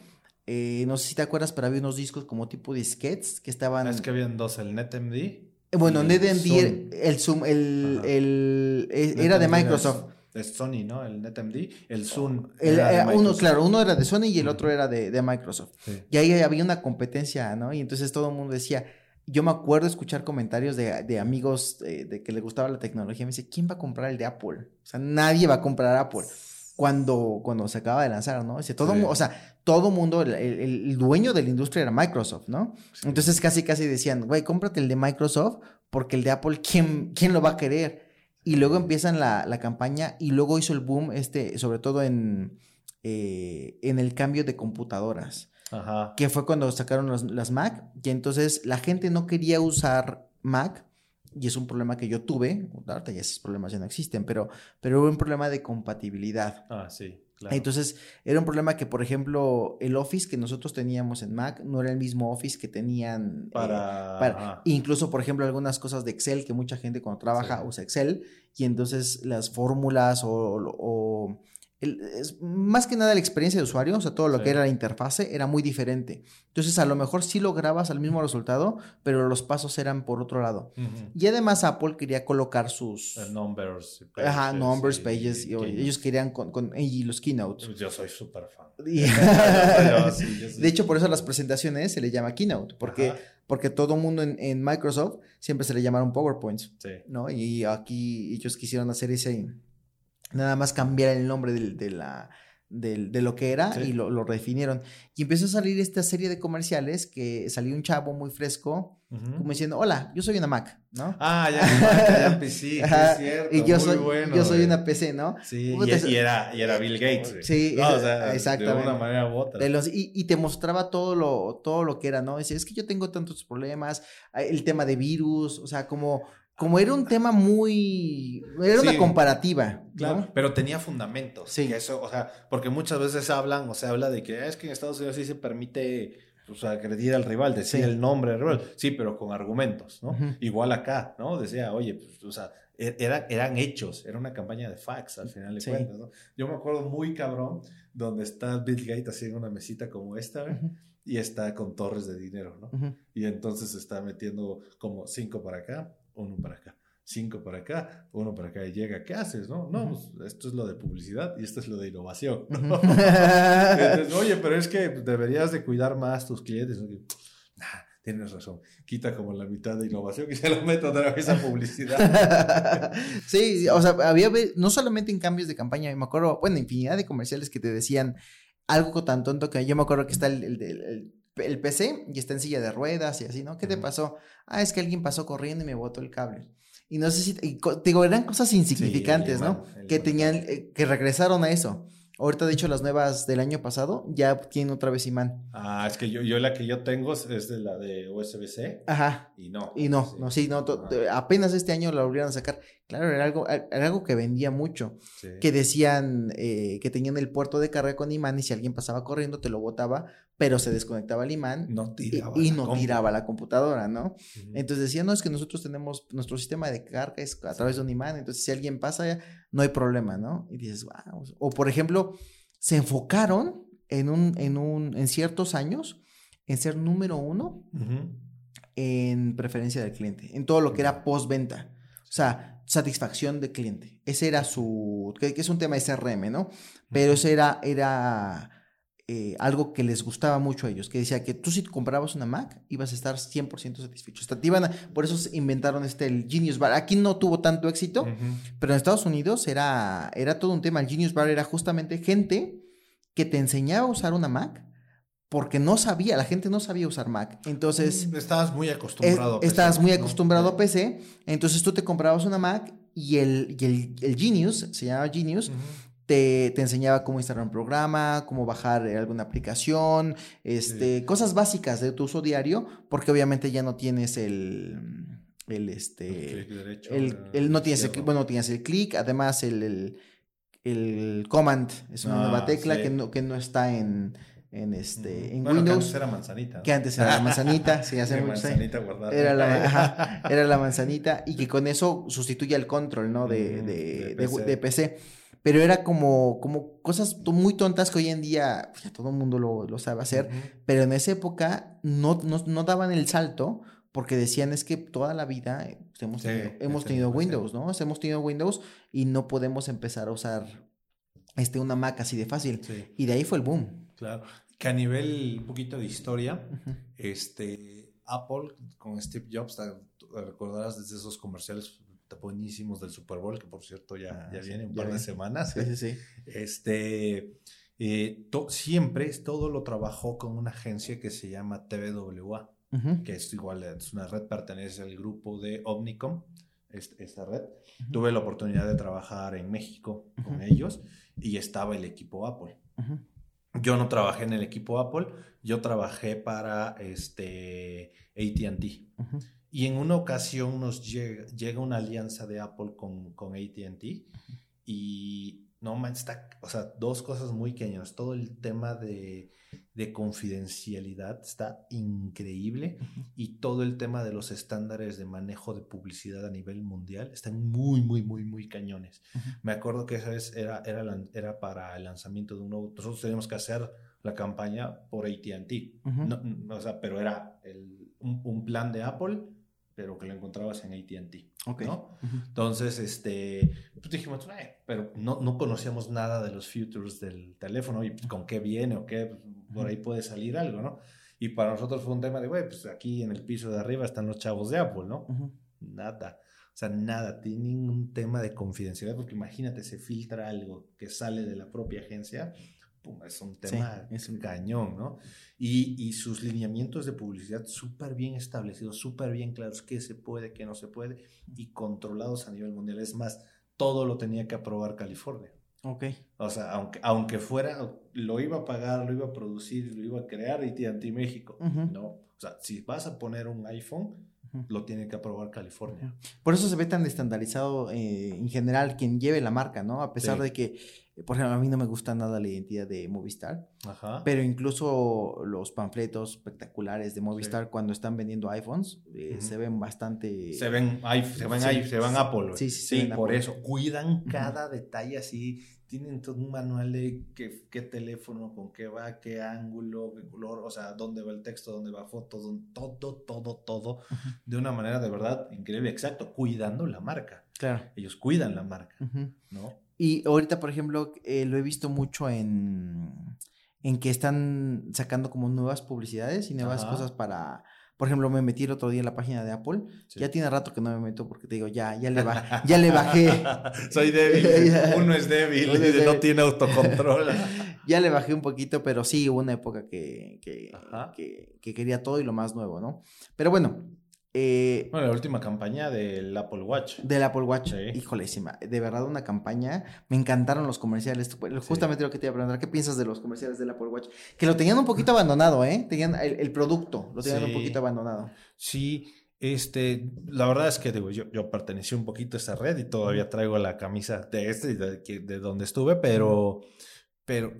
Eh, no sé si te acuerdas, pero había unos discos como tipo disquets que estaban. Es que habían dos, el NetMD bueno, NetMD, el Zoom, el, el, eh, era de Microsoft. Es Sony, ¿no? El NetMD, el Zoom. El, eh, uno, claro, uno era de Sony y el otro era de, de Microsoft. Y ahí había una competencia, ¿no? Y entonces todo el mundo decía, yo me acuerdo escuchar comentarios de, de amigos de, de, que les gustaba la tecnología. Me dice, ¿quién va a comprar el de Apple? O sea, nadie va a comprar Apple cuando, cuando se acaba de lanzar, ¿no? Todo, o sea, todo mundo, el, el, dueño de la industria era Microsoft, ¿no? Entonces casi, casi decían, güey, cómprate el de Microsoft porque el de Apple, ¿quién, quién lo va a querer? Y luego empiezan la, la campaña y luego hizo el boom, este, sobre todo en, eh, en el cambio de computadoras. Ajá. Que fue cuando sacaron las Mac, y entonces la gente no quería usar Mac y es un problema que yo tuve, ahorita ya esos problemas ya no existen, pero, pero hubo un problema de compatibilidad. Ah, sí. Claro. Entonces, era un problema que, por ejemplo, el Office que nosotros teníamos en Mac no era el mismo Office que tenían para... Eh, para incluso, por ejemplo, algunas cosas de Excel, que mucha gente cuando trabaja sí. usa Excel, y entonces las fórmulas o, o es, más que nada la experiencia de usuario, o sea, todo lo sí. que era la interfase era muy diferente. Entonces, a lo mejor sí lograbas el mismo resultado, pero los pasos eran por otro lado. Uh -huh. Y además Apple quería colocar sus... El numbers. Pages, Ajá, numbers, y, pages. Y, y ellos querían con, con, y los keynotes. Yo soy súper fan. sí, de hecho, por eso a las presentaciones se le llama keynote, porque... Ajá porque todo mundo en, en, Microsoft siempre se le llamaron PowerPoints, sí. ¿no? Y aquí ellos quisieron hacer ese, nada más cambiar el nombre de, de la, de, de, lo que era sí. y lo, lo, redefinieron. Y empezó a salir esta serie de comerciales que salió un chavo muy fresco, uh -huh. como diciendo, hola, yo soy una Mac, ¿no? Ah, ya, Mac, ya PC, es cierto, y yo muy soy, bueno, yo soy una PC, ¿no? Sí, y, y, era, y era Bill Gates. Sí, no, o sea, exactamente. De una manera u otra. De los, y, y, te mostraba todo lo, todo lo que era, ¿no? Decía, es que yo tengo tantos problemas, el tema de virus, o sea, como como era un tema muy. Era sí, una comparativa. Claro, ¿no? pero tenía fundamentos. Sí. eso, o sea, porque muchas veces hablan o se habla de que es que en Estados Unidos sí se permite sea, agredir al rival, decir sí. el nombre del rival. Sí, pero con argumentos, ¿no? Uh -huh. Igual acá, ¿no? Decía, oye, pues, o sea, e-, era, eran hechos, era una campaña de fax al final de sí. cuentas, ¿no? Yo me acuerdo muy cabrón donde está Bill Gates así en una mesita como esta, ¿eh? uh -huh. y está con torres de dinero, ¿no? Uh -huh. Y entonces está metiendo como cinco para acá, uno para acá, cinco para acá, uno para acá y llega, ¿qué haces? No, no, pues esto es lo de publicidad y esto es lo de innovación. ¿no? Entonces, Oye, pero es que deberías de cuidar más tus clientes. ¿no? Nah, tienes razón, quita como la mitad de innovación y se lo meto otra vez a publicidad. sí, o sea, había, no solamente en cambios de campaña, me acuerdo, bueno, infinidad de comerciales que te decían algo tan tonto que yo me acuerdo que está el, el, el el PC y está en silla de ruedas y así, ¿no? ¿Qué te pasó? Ah, es que alguien pasó corriendo y me botó el cable. Y no sé si, y, digo, eran cosas insignificantes, sí, ¿no? que tenían, eh, que regresaron a eso. Ahorita, de hecho, las nuevas del año pasado ya tienen otra vez imán. Ah, es que yo, yo la que yo tengo es de la de USB-C. Ajá. Y no. Y no, sí. no, sí, no. Apenas este año la volvieron a sacar. Claro, era algo, era algo que vendía mucho. Sí. Que decían eh, que tenían el puerto de carga con imán y si alguien pasaba corriendo te lo botaba, pero se desconectaba el imán. No tiraba. Y, y no tiraba la computadora, ¿no? Uh -huh. Entonces decían, no, es que nosotros tenemos, nuestro sistema de carga es a través de un imán, entonces si alguien pasa, no hay problema, ¿no? Y dices, wow. O por ejemplo, se enfocaron en, un, en, un, en ciertos años en ser número uno uh -huh. en preferencia del cliente, en todo lo que era postventa. Sea, satisfacción de cliente. Ese era su, que, es un tema de CRM, ¿no? Pero ese era, era eh, algo que les gustaba mucho a ellos, que decía que tú si comprabas una Mac ibas a estar 100% satisfecho. por eso inventaron este, el Genius Bar. Aquí no tuvo tanto éxito, pero en Estados Unidos era, era todo un tema. El Genius Bar era justamente gente que te enseñaba a usar una Mac porque no sabía, la gente no sabía usar Mac. Entonces... Mm, estabas muy acostumbrado a PC. Estabas muy acostumbrado a PC, entonces tú te comprabas una Mac y el, el, Genius, se llamaba Genius, te, enseñaba cómo instalar un programa, cómo bajar alguna aplicación, este, cosas básicas de tu uso diario, porque obviamente ya no tienes el... El, este, el, no tienes el, bueno, tienes el clic, además el, el, command es una nueva ah, tecla que, no, que no está en, en, este, en Windows. Que antes era manzanita. Que antes era la manzanita, sí, hace manzanita guardada. Era la, era la manzanita y que con eso sustituye el control, ¿no? De, de, de, PC. Pero era como, como cosas muy tontas que hoy en día pues, ya todo el mundo lo, lo sabe hacer, pero en esa época no, no, no, daban el salto porque decían es que toda la vida hemos, tenido, hemos tenido Windows, ¿no? hemos tenido Windows y no podemos empezar a usar este, una Mac así de fácil. Y de ahí fue el boom. Claro que a nivel un poquito de historia, este, Apple con Steve Jobs, recordarás desde esos comerciales buenísimos del Super Bowl, que por cierto ya, ah, ya viene un par de semanas. Sí, sí, sí. Este, eh, siempre todo lo trabajó con una agencia que se llama TVWA, que es igual, es una red, pertenece al grupo de Omnicom, esta red. Tuve la oportunidad de trabajar en México con ellos y estaba el equipo Apple. Yo no trabajé en el equipo Apple, yo trabajé para este ATT. Y en una ocasión nos llega, una alianza de Apple con, con ATT y no man, está, o sea, dos cosas muy pequeñas. Todo el tema de, de confidencialidad está increíble y todo el tema de los estándares de manejo de publicidad a nivel mundial están muy, muy, muy, muy cañones. Me acuerdo que esa vez era, era, era para el lanzamiento de un nuevo. Nosotros teníamos que hacer la campaña por ATT, no, o sea, pero era el, un, un plan de Apple pero que lo encontrabas en ATT. ¿no? Entonces, este, pues dijimos, pero no, no, conocíamos nada de los futures del teléfono y con qué viene o qué, pues, por ahí puede salir algo, ¿no? Y para nosotros fue un tema de, güey, pues aquí en el piso de arriba están los chavos de Apple, ¿no? Nada. O sea, nada, tiene ningún tema de confidencialidad, porque imagínate, se filtra algo que sale de la propia agencia es un tema, es un cañón, ¿no? Y, y sus lineamientos de publicidad súper bien establecidos, súper bien claros, qué se puede, qué no se puede, y controlados a nivel mundial. Es más, todo lo tenía que aprobar California. Ok. O sea, aunque, aunque fuera, lo iba a pagar, lo iba a producir, lo iba a crear y anti México. No. O sea, si vas a poner un iPhone, lo tiene que aprobar California. Por eso se ve tan estandarizado eh, en general quien lleve la marca, ¿no? A pesar de que por ejemplo, a mí no me gusta nada la identidad de Movistar, pero incluso los panfletos espectaculares de Movistar cuando están vendiendo iPhones eh, se ven bastante... Se ven, se ven, se van Apple. Sí, sí, sí por eso. Cuidan cada detalle así. Tienen todo un manual de qué, qué, teléfono, con qué va, qué ángulo, qué color, o sea, dónde va el texto, dónde va fotos, todo, todo, todo, de una manera de verdad increíble, exacto, cuidando la marca. Claro. Ellos cuidan la marca, ¿no? Y ahorita, por ejemplo, eh, lo he visto mucho en, en que están sacando como nuevas publicidades y nuevas cosas para... Por ejemplo, me metí el otro día en la página de Apple. Ya tiene rato que no me meto porque te digo, ya, ya le, ya le bajé. Soy débil. Uno es débil. no tiene autocontrol. ya le bajé un poquito, pero sí hubo una época que, que, que, quería todo y lo más nuevo, ¿no? Pero bueno, eh, bueno, la última campaña del Apple Watch. Del Apple Watch. Híjole, de verdad una campaña. Me encantaron los comerciales. Justamente lo que te iba a preguntar, ¿qué piensas de los comerciales del Apple Watch? Que lo tenían un poquito abandonado, ¿eh? Tenían el, producto, lo tenían un poquito abandonado. Sí, este, la verdad es que digo, yo, yo pertenecí un poquito a esa red y todavía traigo la camisa de este, de, de donde estuve, pero, pero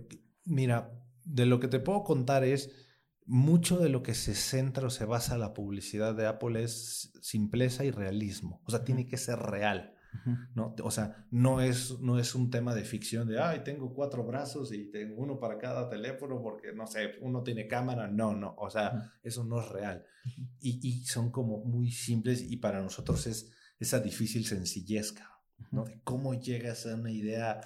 mira, de lo que te puedo contar es mucho de lo que se centra o se basa la publicidad de Apple es simpleza y realismo. O sea, tiene que ser real. ¿no? O sea, no es, no es un tema de ficción de, ay, tengo cuatro brazos y tengo uno para cada teléfono porque, no sé, uno tiene cámara. No, no, o sea, eso no es real. Y, y, son como muy simples y para nosotros es, esa difícil sencillez, ¿no? De cómo llegas a una idea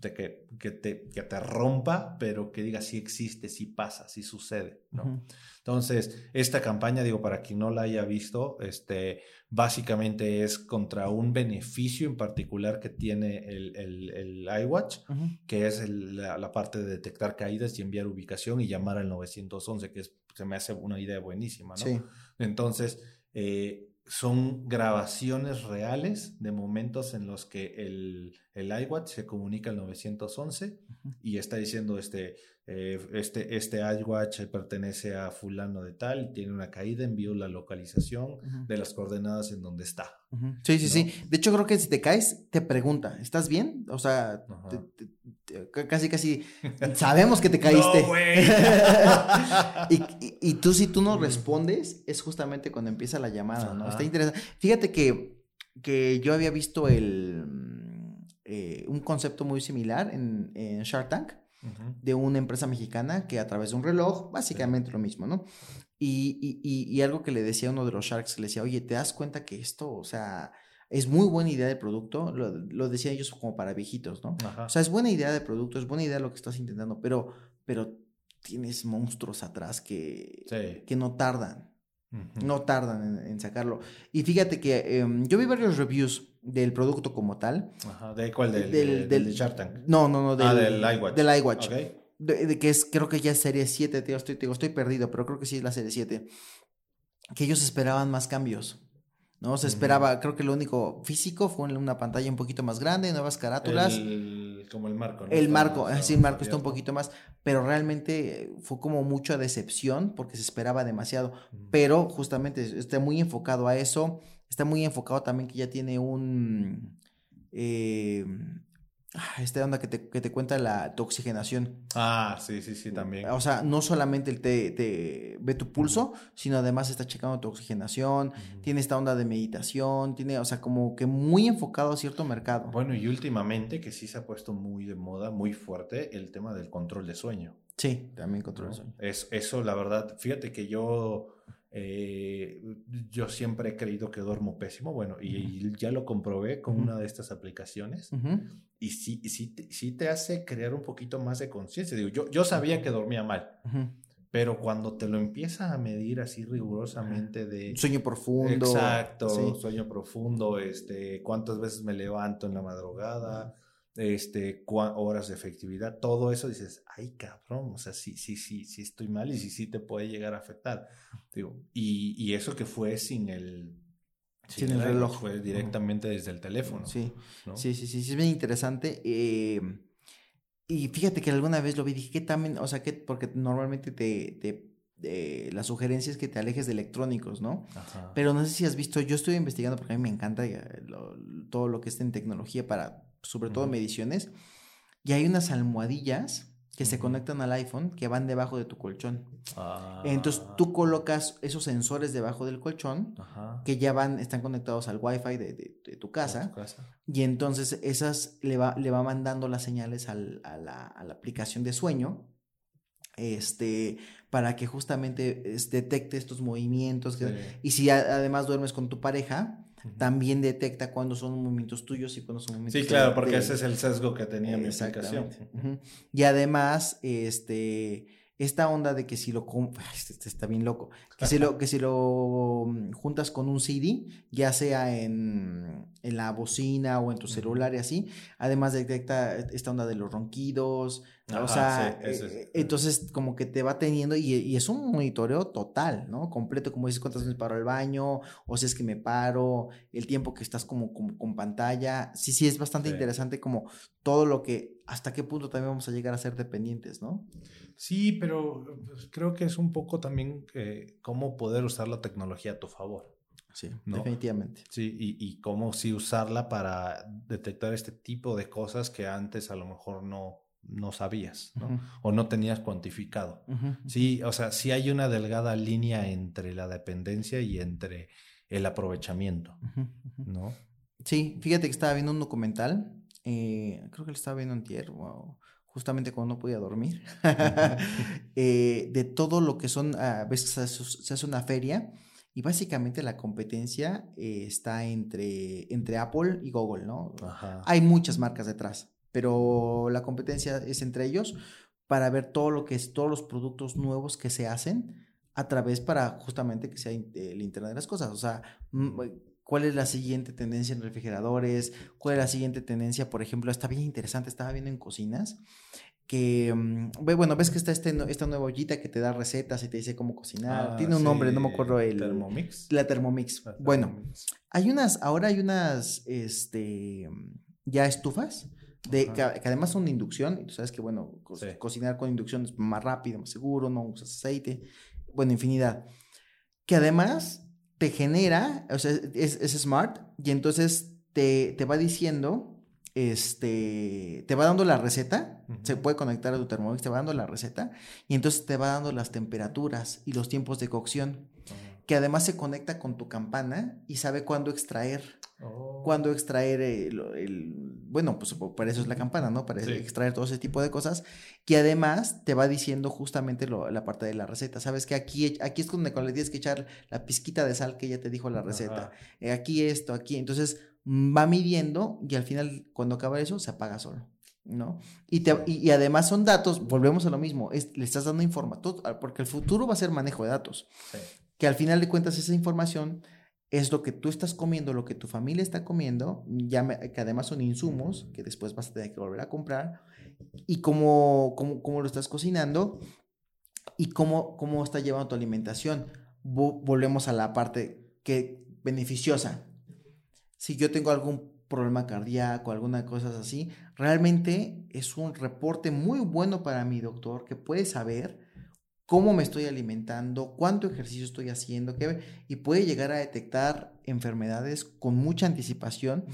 que, que, te, que te rompa, pero que diga si existe, si pasa, si sucede, ¿no? Entonces, esta campaña, digo, para quien no la haya visto, este, básicamente es contra un beneficio en particular que tiene el, el, iWatch, que es la, parte de detectar caídas y enviar ubicación y llamar al 911, que es, se me hace una idea buenísima, ¿no? Sí. Entonces, eh, son grabaciones reales de momentos en los que el, el iWatch se comunica al 911 y está diciendo este, eh, este, este iWatch pertenece a fulano de tal, tiene una caída, envío la localización de las coordenadas en donde está. Sí, sí, sí. De hecho, creo que si te caes, te pregunta, ¿estás bien? O sea, casi, casi sabemos que te caíste. y, y, tú, si tú no respondes, es justamente cuando empieza la llamada, ¿no? Está interesante. Fíjate que, que yo había visto el, eh, un concepto muy similar en, en Shark Tank de una empresa mexicana que a través de un reloj, básicamente lo mismo, ¿no? Y, y, y, algo que le decía uno de los Sharks, le decía, oye, ¿te das cuenta que esto, o sea, es muy buena idea de producto? Lo, lo decían ellos como para viejitos, ¿no? O sea, es buena idea de producto, es buena idea lo que estás intentando, pero, pero tienes monstruos atrás que, que no tardan. No tardan en, sacarlo. Y fíjate que em, yo vi varios reviews del producto como tal. Ajá, ¿de cuál? Del, del, del, Shark Tank. No, no, no. Del, ah, del iWatch. Del iWatch. De, que es, creo que ya es serie 7, tío, estoy, estoy perdido, pero creo que sí es la serie 7. Que ellos esperaban más cambios. ¿no? Se esperaba, creo que lo único físico fue una pantalla un poquito más grande, nuevas carátulas. como el marco, ¿no? El marco, sí, el marco está un poquito más, pero realmente fue como mucha decepción porque se esperaba demasiado. Pero justamente está muy enfocado a eso, está muy enfocado también que ya tiene un... Eh, Ah, esta onda que te, que te cuenta la oxigenación. Ah, sí, sí, sí, también. O sea, no solamente te, te ve tu pulso, sino además está checando tu oxigenación, tiene esta onda de meditación, tiene, o sea, como que muy enfocado a cierto mercado. Bueno, y últimamente que sí se ha puesto muy de moda, muy fuerte, el tema del control de sueño. Sí, también control de sueño. Es, eso, la verdad, fíjate que yo... Eh, yo siempre he creído que duermo pésimo, bueno, y, ya lo comprobé con una de estas aplicaciones y sí, sí, sí, te hace crear un poquito más de conciencia. Digo, yo, yo sabía que dormía mal, pero cuando te lo empieza a medir así rigurosamente de... Sueño profundo. Exacto, sueño profundo, este, cuántas veces me levanto en la madrugada, este, horas de efectividad, todo eso dices, ay cabrón, o sea, sí, sí, sí, sí estoy mal y sí, sí te puede llegar a afectar. Digo, y, y eso que fue sin el sin el reloj. Fue directamente desde el teléfono. Sí, sí, sí, sí, es bien interesante. Eh, y fíjate que alguna vez lo vi, dije, ¿qué también? O sea, que porque normalmente te, te la sugerencia es que te alejes de electrónicos, ¿no? Pero no sé si has visto, yo estoy investigando porque a mí me encanta eh, todo lo que está en tecnología para, sobre todo mediciones, y hay unas almohadillas que se conectan al iPhone que van debajo de tu colchón. Entonces tú ah. colocas esos sensores debajo del colchón que ya van, están conectados al Wi-Fi de, tu, casa, Y entonces esas le va, le va mandando las señales a, la, aplicación de sueño. Este, para que justamente detecte estos movimientos. y si además duermes con tu pareja, también detecta cuando son movimientos tuyos y cuando son movimientos Sí, claro, porque ese es el sesgo que tenía mi aplicación. Y además, este, esta onda de que si lo este, este está bien loco, que si lo que si lo mm, juntas con un CD, ya sea en, en la bocina o en tu celular y así, además detecta esta onda de los ronquidos, o sea, eh, entonces como que te va teniendo y, es un monitoreo total, ¿no? Completo, como dices, cuántas veces paro al baño, o si es que me paro, el tiempo que estás como, con pantalla. Sí, sí, es bastante interesante como todo lo que, hasta qué punto también vamos a llegar a ser dependientes, ¿no? Sí, pero pues, creo que es un poco también eh, cómo poder usar la tecnología a tu favor. Sí, definitivamente. Sí, y, y cómo sí usarla para detectar este tipo de cosas que antes a lo mejor no, no sabías, ¿no? O no tenías cuantificado. Sí, o sea, sí hay una delgada línea entre la dependencia y entre el aprovechamiento, ¿no? Sí, fíjate que estaba viendo un documental, eh, creo que lo estaba viendo en tierra, justamente cuando no podía dormir, eh, de todo lo que son, a veces se hace una feria Y básicamente la competencia eh, está entre, entre Apple y Google, ¿no? Hay muchas marcas detrás, pero la competencia es entre ellos para ver todo lo que es, todos los productos nuevos que se hacen a través para justamente que sea el Internet de las cosas. O sea, cuál es la siguiente tendencia en refrigeradores, cuál es la siguiente tendencia, por ejemplo, está bien interesante, estaba viendo en cocinas, que, mm, bueno, ves que está este, esta nueva ollita que te da recetas y te dice cómo cocinar. Ah, Tiene un nombre, no me acuerdo el. Thermomix. La Thermomix. bueno, hay unas, ahora hay unas, este, ya estufas. De, que, además son de inducción, y tú sabes que, bueno, cocinar con inducción es más rápido, más seguro, no usas aceite, bueno, infinidad. Que además te genera, o sea, es, es smart, y entonces te, te va diciendo este, te va dando la receta, se puede conectar a tu Thermomix, te va dando la receta y entonces te va dando las temperaturas y los tiempos de cocción, que además se conecta con tu campana y sabe cuándo extraer, oh. cuándo extraer el, bueno, pues para eso es la campana, ¿no? Para extraer todo ese tipo de cosas, que además te va diciendo justamente la parte de la receta, sabes que aquí, aquí es donde le tienes que echar la pizquita de sal que ella te dijo la receta, eh, aquí esto, aquí, entonces va midiendo y al final, cuando acaba eso, se apaga solo. ¿no? Y, te, y, además son datos, volvemos a lo mismo, le estás dando información, porque el futuro va a ser manejo de datos. Que al final de cuentas esa información es lo que tú estás comiendo, lo que tu familia está comiendo, ya que además son insumos que después vas a tener que volver a comprar, y cómo, cómo, cómo lo estás cocinando y cómo, cómo está llevando tu alimentación. volvemos a la parte que beneficiosa, si yo tengo algún problema cardíaco, alguna cosa así, realmente es un reporte muy bueno para mi doctor que puede saber cómo me estoy alimentando, cuánto ejercicio estoy haciendo, qué, y puede llegar a detectar enfermedades con mucha anticipación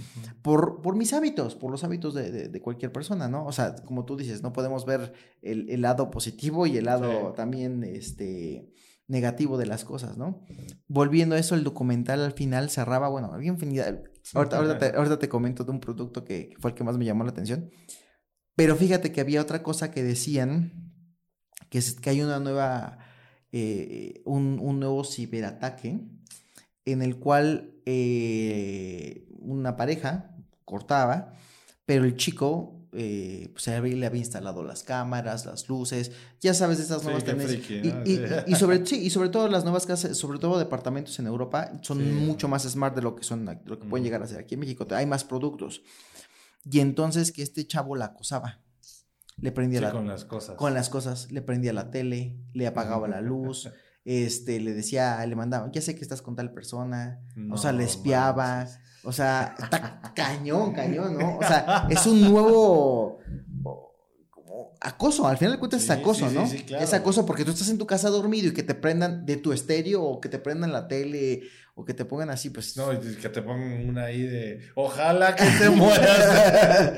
por, por mis hábitos, por los hábitos de, de, cualquier persona, ¿no? O sea, como tú dices, no podemos ver el, el lado positivo y el lado también, este, negativo de las cosas, ¿no? Volviendo a eso, el documental al final cerraba, bueno, había infinidad. Ahorita, ahorita, te, comento de un producto que, fue el que más me llamó la atención. Pero fíjate que había otra cosa que decían, que, es, que hay una nueva, eh, un, un, nuevo ciberataque en el cual eh, una pareja cortaba, pero el chico eh, pues le había instalado las cámaras, las luces, ya sabes de esas nuevas tendencias. y, sobre, sí, y sobre todo las nuevas casas, sobre todo departamentos en Europa, son mucho más smart de lo que son, lo que pueden llegar a ser aquí en México. Hay más productos. Y entonces que este chavo la acosaba. Le prendía la, con las cosas. Con las cosas. Le prendía la tele, le apagaba la luz. este, le decía, le mandaba, ya sé que estás con tal persona, o sea, le espiaba, o sea, está cañón, cañón, ¿no? O sea, es un nuevo acoso, al final de cuentas es acoso, ¿no? Es acoso porque tú estás en tu casa dormido y que te prendan de tu estéreo o que te prendan la tele o que te pongan así, pues. No, que te pongan una ahí de ojalá que te mueras.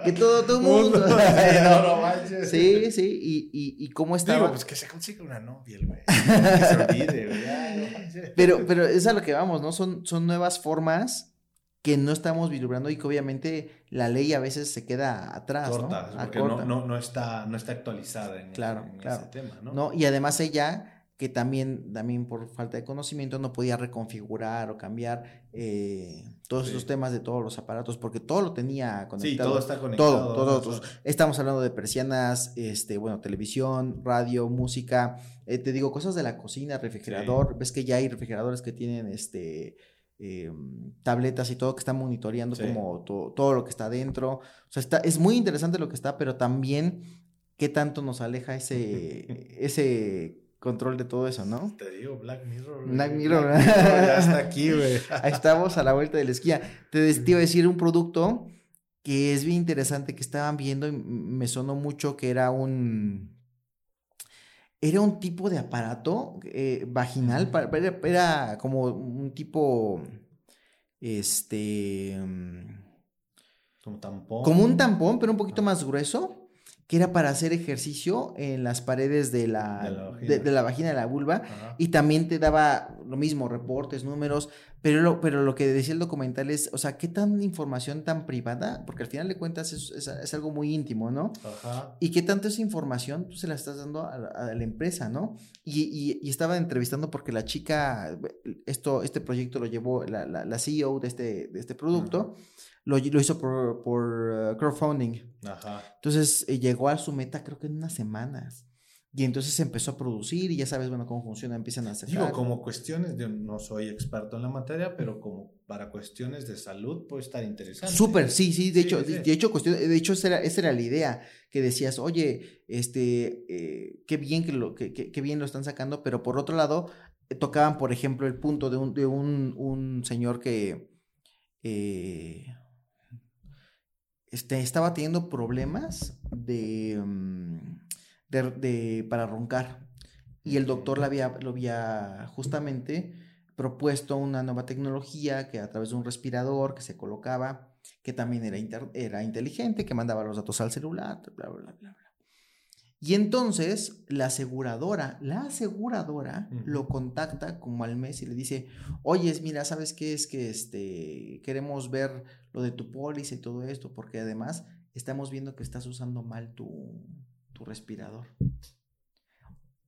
que todo tu mundo. no, no manches. Sí, sí, y, y, y cómo está. Digo, pues que se consiga una novia, güey. Que se olvide, güey. pero, pero es a lo que vamos, ¿no? Son, son nuevas formas que no estamos vislumbrando y que obviamente la ley a veces se queda atrás, corta, ¿no? Porque no, no, no, está, no está actualizada en, claro, ese tema, ¿no? ¿no? Y además ella, que también, también por falta de conocimiento, no podía reconfigurar o cambiar eh, todos esos temas de todos los aparatos, porque todo lo tenía conectado. Sí, todo está conectado. Todo, todo. Estamos hablando de persianas, este, bueno, televisión, radio, música, eh, te digo, cosas de la cocina, refrigerador, ves que ya hay refrigeradores que tienen, este eh, tabletas y todo que está monitoreando como todo lo que está dentro. O sea, está, es muy interesante lo que está, pero también qué tanto nos aleja ese, ese control de todo eso, ¿no? Te digo, Black Mirror. Black Mirror. ya está aquí, güey. Ahí estamos a la vuelta de la esquina. Te, te iba a decir un producto que es bien interesante que estaban viendo y me sonó mucho que era un era un tipo de aparato eh, vaginal, era, como un tipo, este... Como tampón. Como un tampón, pero un poquito más grueso, que era para hacer ejercicio en las paredes de la, De la vagina. de, de la vagina de la vulva Ajá. y también te daba lo mismo, reportes, números, pero lo, pero lo que decía el documental es, o sea, qué tan información tan privada, porque al final de cuentas es, es- es algo muy íntimo, ¿no? Ajá. Y qué tanto esa información tú se la estás dando a la, a la empresa, ¿no? Y, y, y estaba entrevistando porque la chica, esto, este proyecto lo llevó, la, la, la CEO de este, de este producto, lo, lo hizo por, por uh, crowdfunding. Ajá. Entonces eh, llegó a su meta creo que en unas semanas. Y entonces se empezó a producir y ya sabes, bueno, cómo funciona, empiezan a hacer. Digo, como cuestiones, yo no soy experto en la materia, pero como para cuestiones de salud puede estar interesante. Súper, sí, sí, de Sí, hecho, sí. de hecho, cuestión, de hecho esa era, esa era la idea, que decías, oye, este, eh, qué bien que lo, que, que- qué bien lo están sacando, pero por otro lado, eh, tocaban, por ejemplo, el punto de un, de un, un señor que eh, este, estaba teniendo problemas de, mm, de, de- para roncar. Y el doctor lo había, lo había justamente propuesto una nueva tecnología que a través de un respirador que se colocaba, que también era, inter- era inteligente, que mandaba los datos al celular, bla, bla, bla, bla. Y entonces la aseguradora, la aseguradora lo contacta como al mes y le dice, oye, mira, ¿sabes qué? Es que este, queremos ver lo de tu póliza y todo esto, porque además estamos viendo que estás usando mal tu, tu respirador.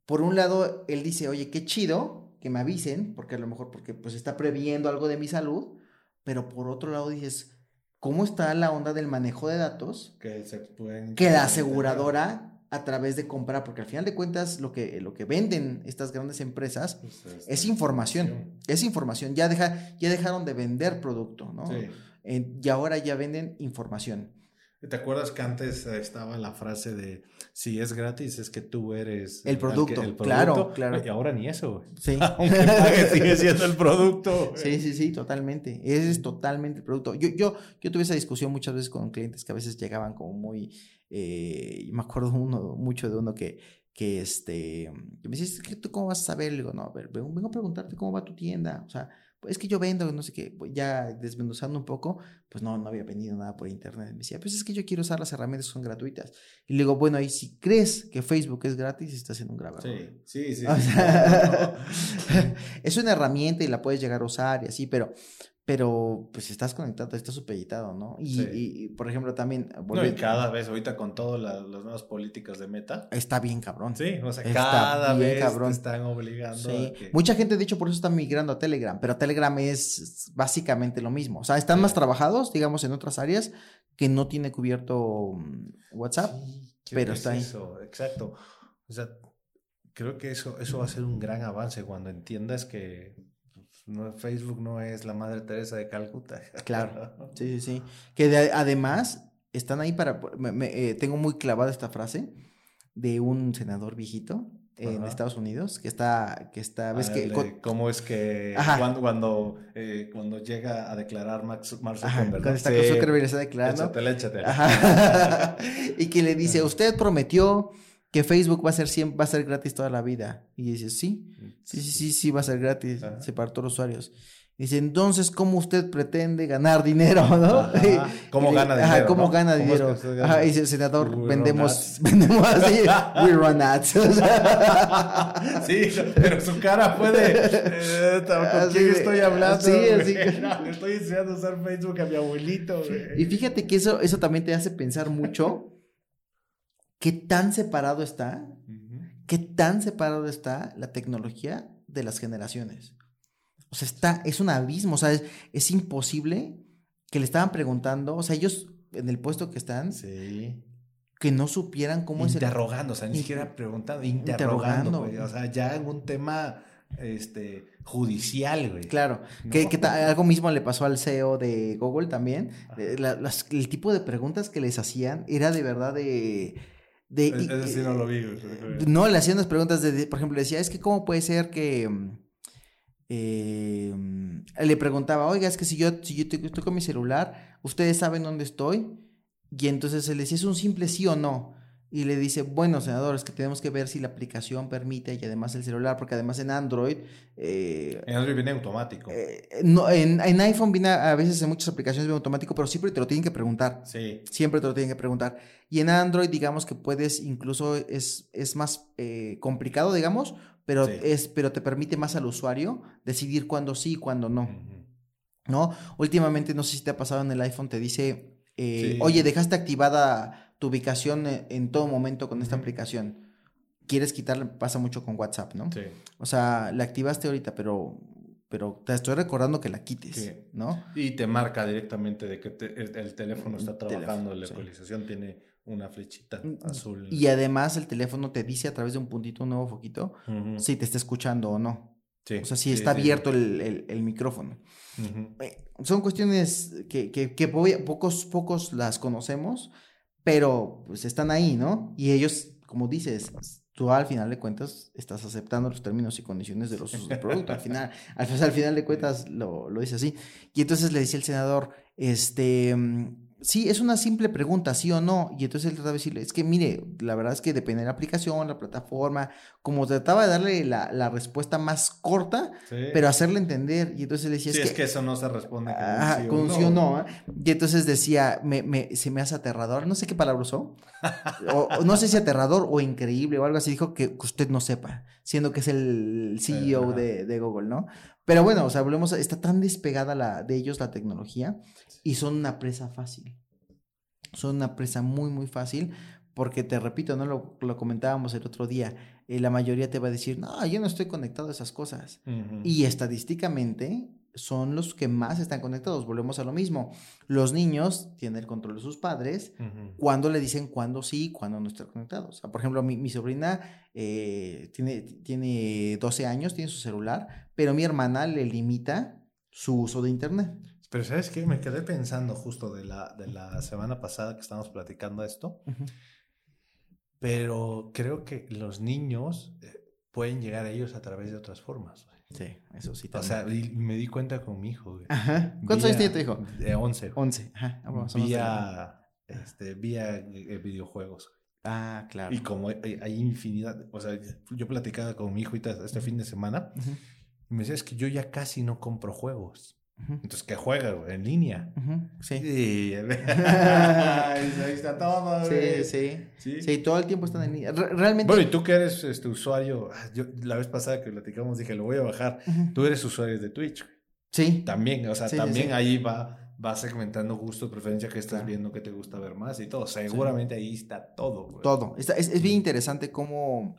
Por un lado, él dice, oye, qué chido que me avisen, porque a lo mejor porque pues está previendo algo de mi salud, pero por otro lado dices, ¿cómo está la onda del manejo de datos? Que se pueden... que la aseguradora a través de comprar, porque al final de cuentas lo que, lo que venden estas grandes empresas Pues, este, es información, es información, ya, deja, ya dejaron de vender producto, ¿no? Sí. Eh, y ahora ya venden información. ¿Te acuerdas que antes estaba la frase de si es gratis es que tú eres El al que- producto, claro, claro. Y ahora ni eso, güey. Sí. Aunque sigue siendo el producto. güey. Sí, sí, sí, totalmente. Ese es totalmente el producto. Yo, yo, yo tuve esa discusión muchas veces con clientes que a veces llegaban como muy, eh, y me acuerdo uno, mucho de uno que, que este, que me dice, "Es que ¿tú cómo vas a saber? Le digo, no, a ver, vengo, vengo a preguntarte cómo va tu tienda. O sea, pues es que yo vendo, no sé qué, ya desmenuzando un poco, pues no, no había venido nada por internet. Me decía, pues es que yo quiero usar las herramientas que son gratuitas. Y le digo, bueno, y si crees que Facebook es gratis, estás en un error. Sí, sí, sí. O sí. es una herramienta y la puedes llegar a usar y así, pero, pero pues estás conectado, estás supeditado, ¿no? Y, Sí. y- y, por ejemplo, también No, y volviendo- cada vez ahorita con todas la- las nuevas políticas de meta. está bien cabrón. Sí, o sea, Está cada bien vez cabrón. te están obligando Sí. a que... Mucha gente, de hecho, por eso está migrando a Telegram, pero Telegram es básicamente lo mismo. O sea, están más trabajados, digamos, en otras áreas que no tiene cubierto mm, WhatsApp. Pero está es ahí. Eso, exacto. O sea, creo que eso, eso va a ser un gran avance cuando entiendas que no, Facebook no es la Madre Teresa de Calcuta. Claro. Sí, sí, sí. Que de- además están ahí para... me- me- eh, tengo muy clavada esta frase de un senador viejito en Ajá. Estados Unidos que está... Que está ¿Ves que... ¿Cómo es que Ajá. cuando, cuando, eh, cuando llega a declarar Max, Mark Zuckerberg? cuando está Sí. Zuckerberg está declarando. Échatela, échatela. Ajá. y que le dice, usted prometió que Facebook va a ser siempre, va a ser gratis toda la vida. Y dice, sí, sí, sí, sí, sí va a ser gratis, Ajá. para todos los usuarios. Dice, entonces, ¿cómo usted pretende ganar dinero, no? Ajá. ¿Cómo gana Ajá, dinero, ¿cómo no? gana ¿Cómo es que dinero? gana? Ajá, dice, senador, We vendemos, vendemos así, we run ads. O sea, Sí, pero su cara puede. eh, ¿Con Así quién de- estoy hablando? sí, así que- No, le estoy enseñando a usar Facebook a mi abuelito. güey. y fíjate que eso, eso también te hace pensar mucho qué tan separado está. Qué tan separado está la tecnología de las generaciones. O sea, está, es un abismo, o sea, es, es imposible que le estaban preguntando, o sea, ellos en el puesto que están, Sí. que no supieran cómo es el... Interrogando, o sea, ni siquiera preguntando, interrogando. interrogando, güey. O sea, ya en un tema este, judicial, güey. Claro, ¿no? que, algo mismo le pasó al CEO de Google también. Eh, la- las- el tipo de preguntas que les hacían era de verdad de... de E- y- Ese sí no lo vi. No, le hacían las preguntas de, de- por ejemplo, le decía, es que cómo puede ser que eh, le preguntaba, oiga, es que si yo, si yo estoy con mi celular, ustedes saben dónde estoy, y entonces él decía, es un simple sí o no. Y le dice, bueno, senador, es que tenemos que ver si la aplicación permite y además el celular, porque además en Android... Eh, en Android viene automático. Eh, no, en, en, iPhone viene a veces en muchas aplicaciones viene automático, pero siempre te lo tienen que preguntar. Sí. Siempre te lo tienen que preguntar. Y en Android, digamos que puedes, incluso es, es más eh, complicado, digamos, pero, es, pero te permite más al usuario decidir cuándo sí y cuándo no. ¿No? Últimamente, no sé si te ha pasado en el iPhone, te dice, oye, dejaste activada tu ubicación e, en todo momento con esta aplicación. Quieres quitarla, pasa mucho con WhatsApp, ¿no? Sí. O sea, la activaste ahorita, pero, pero te estoy recordando que la quites, ¿no? Y te marca directamente de que el, teléfono está trabajando, la actualización tiene una flechita mm, azul. Y además el teléfono te dice a través de un puntito, un nuevo foquito, si te está escuchando o no. O sea, si está abierto el, el, micrófono. Eh, son cuestiones que, que, que, pocos, pocos las conocemos pero pues están ahí, ¿no? Y ellos, como dices, tú al final de cuentas estás aceptando los términos y condiciones de los usos del producto. Al final, al, al final de cuentas lo, lo dice así. Y entonces le dice el senador, este, sí, es una simple pregunta, sí o no. Y entonces él trataba de decirle, es que mire, la verdad es que depende de la aplicación, la plataforma, como trataba de darle la, la respuesta más corta, pero hacerle entender. Y entonces le decía, sí, es, que, eso no se responde con, un sí o no. ¿eh? Y entonces decía, me, me, se me hace aterrador, no sé qué palabra usó, o, no sé si aterrador o increíble o algo así, dijo que usted no sepa, siendo que es el CEO de, de Google, ¿no? Pero bueno, o sea, volvemos, está tan despegada la, de ellos la tecnología y son una presa fácil. Son una presa muy, muy fácil porque te repito, no lo, lo comentábamos el otro día, eh, la mayoría te va a decir, no, yo no estoy conectado a esas cosas. Y estadísticamente son los que más están conectados. Volvemos a lo mismo. Los niños tienen el control de sus padres cuando le dicen cuándo sí, cuándo no están conectados. por ejemplo, mi, mi sobrina eh, tiene, tiene 12 años, tiene su celular, pero mi hermana le limita su uso de Internet. Pero ¿sabes qué? Me quedé pensando justo de la, de la semana pasada que estábamos platicando esto. Pero creo que los niños eh, pueden llegar a ellos a través de otras formas. Sí, eso sí. O sea, y me di cuenta con mi hijo. Ajá. ¿Cuántos años tiene tu hijo? De 11. 11. Ajá. Ah, vía, este, vía eh, videojuegos. Ah, claro. Y como hay, infinidad, o sea, yo platicaba con mi hijo este fin de semana y me decía, es que yo ya casi no compro juegos. Entonces, ¿qué juega, En línea. Sí. ahí está todo, sí, sí, sí, sí. todo el tiempo están en línea. realmente. Bueno, y tú que eres este usuario, ah, yo la vez pasada que platicamos dije, lo voy a bajar. Tú eres usuario de Twitch. Sí. También, o sea, también ahí va, va segmentando gusto, preferencia que estás viendo, que te gusta ver más y todo. Seguramente ahí está todo. Todo. es, es bien interesante cómo.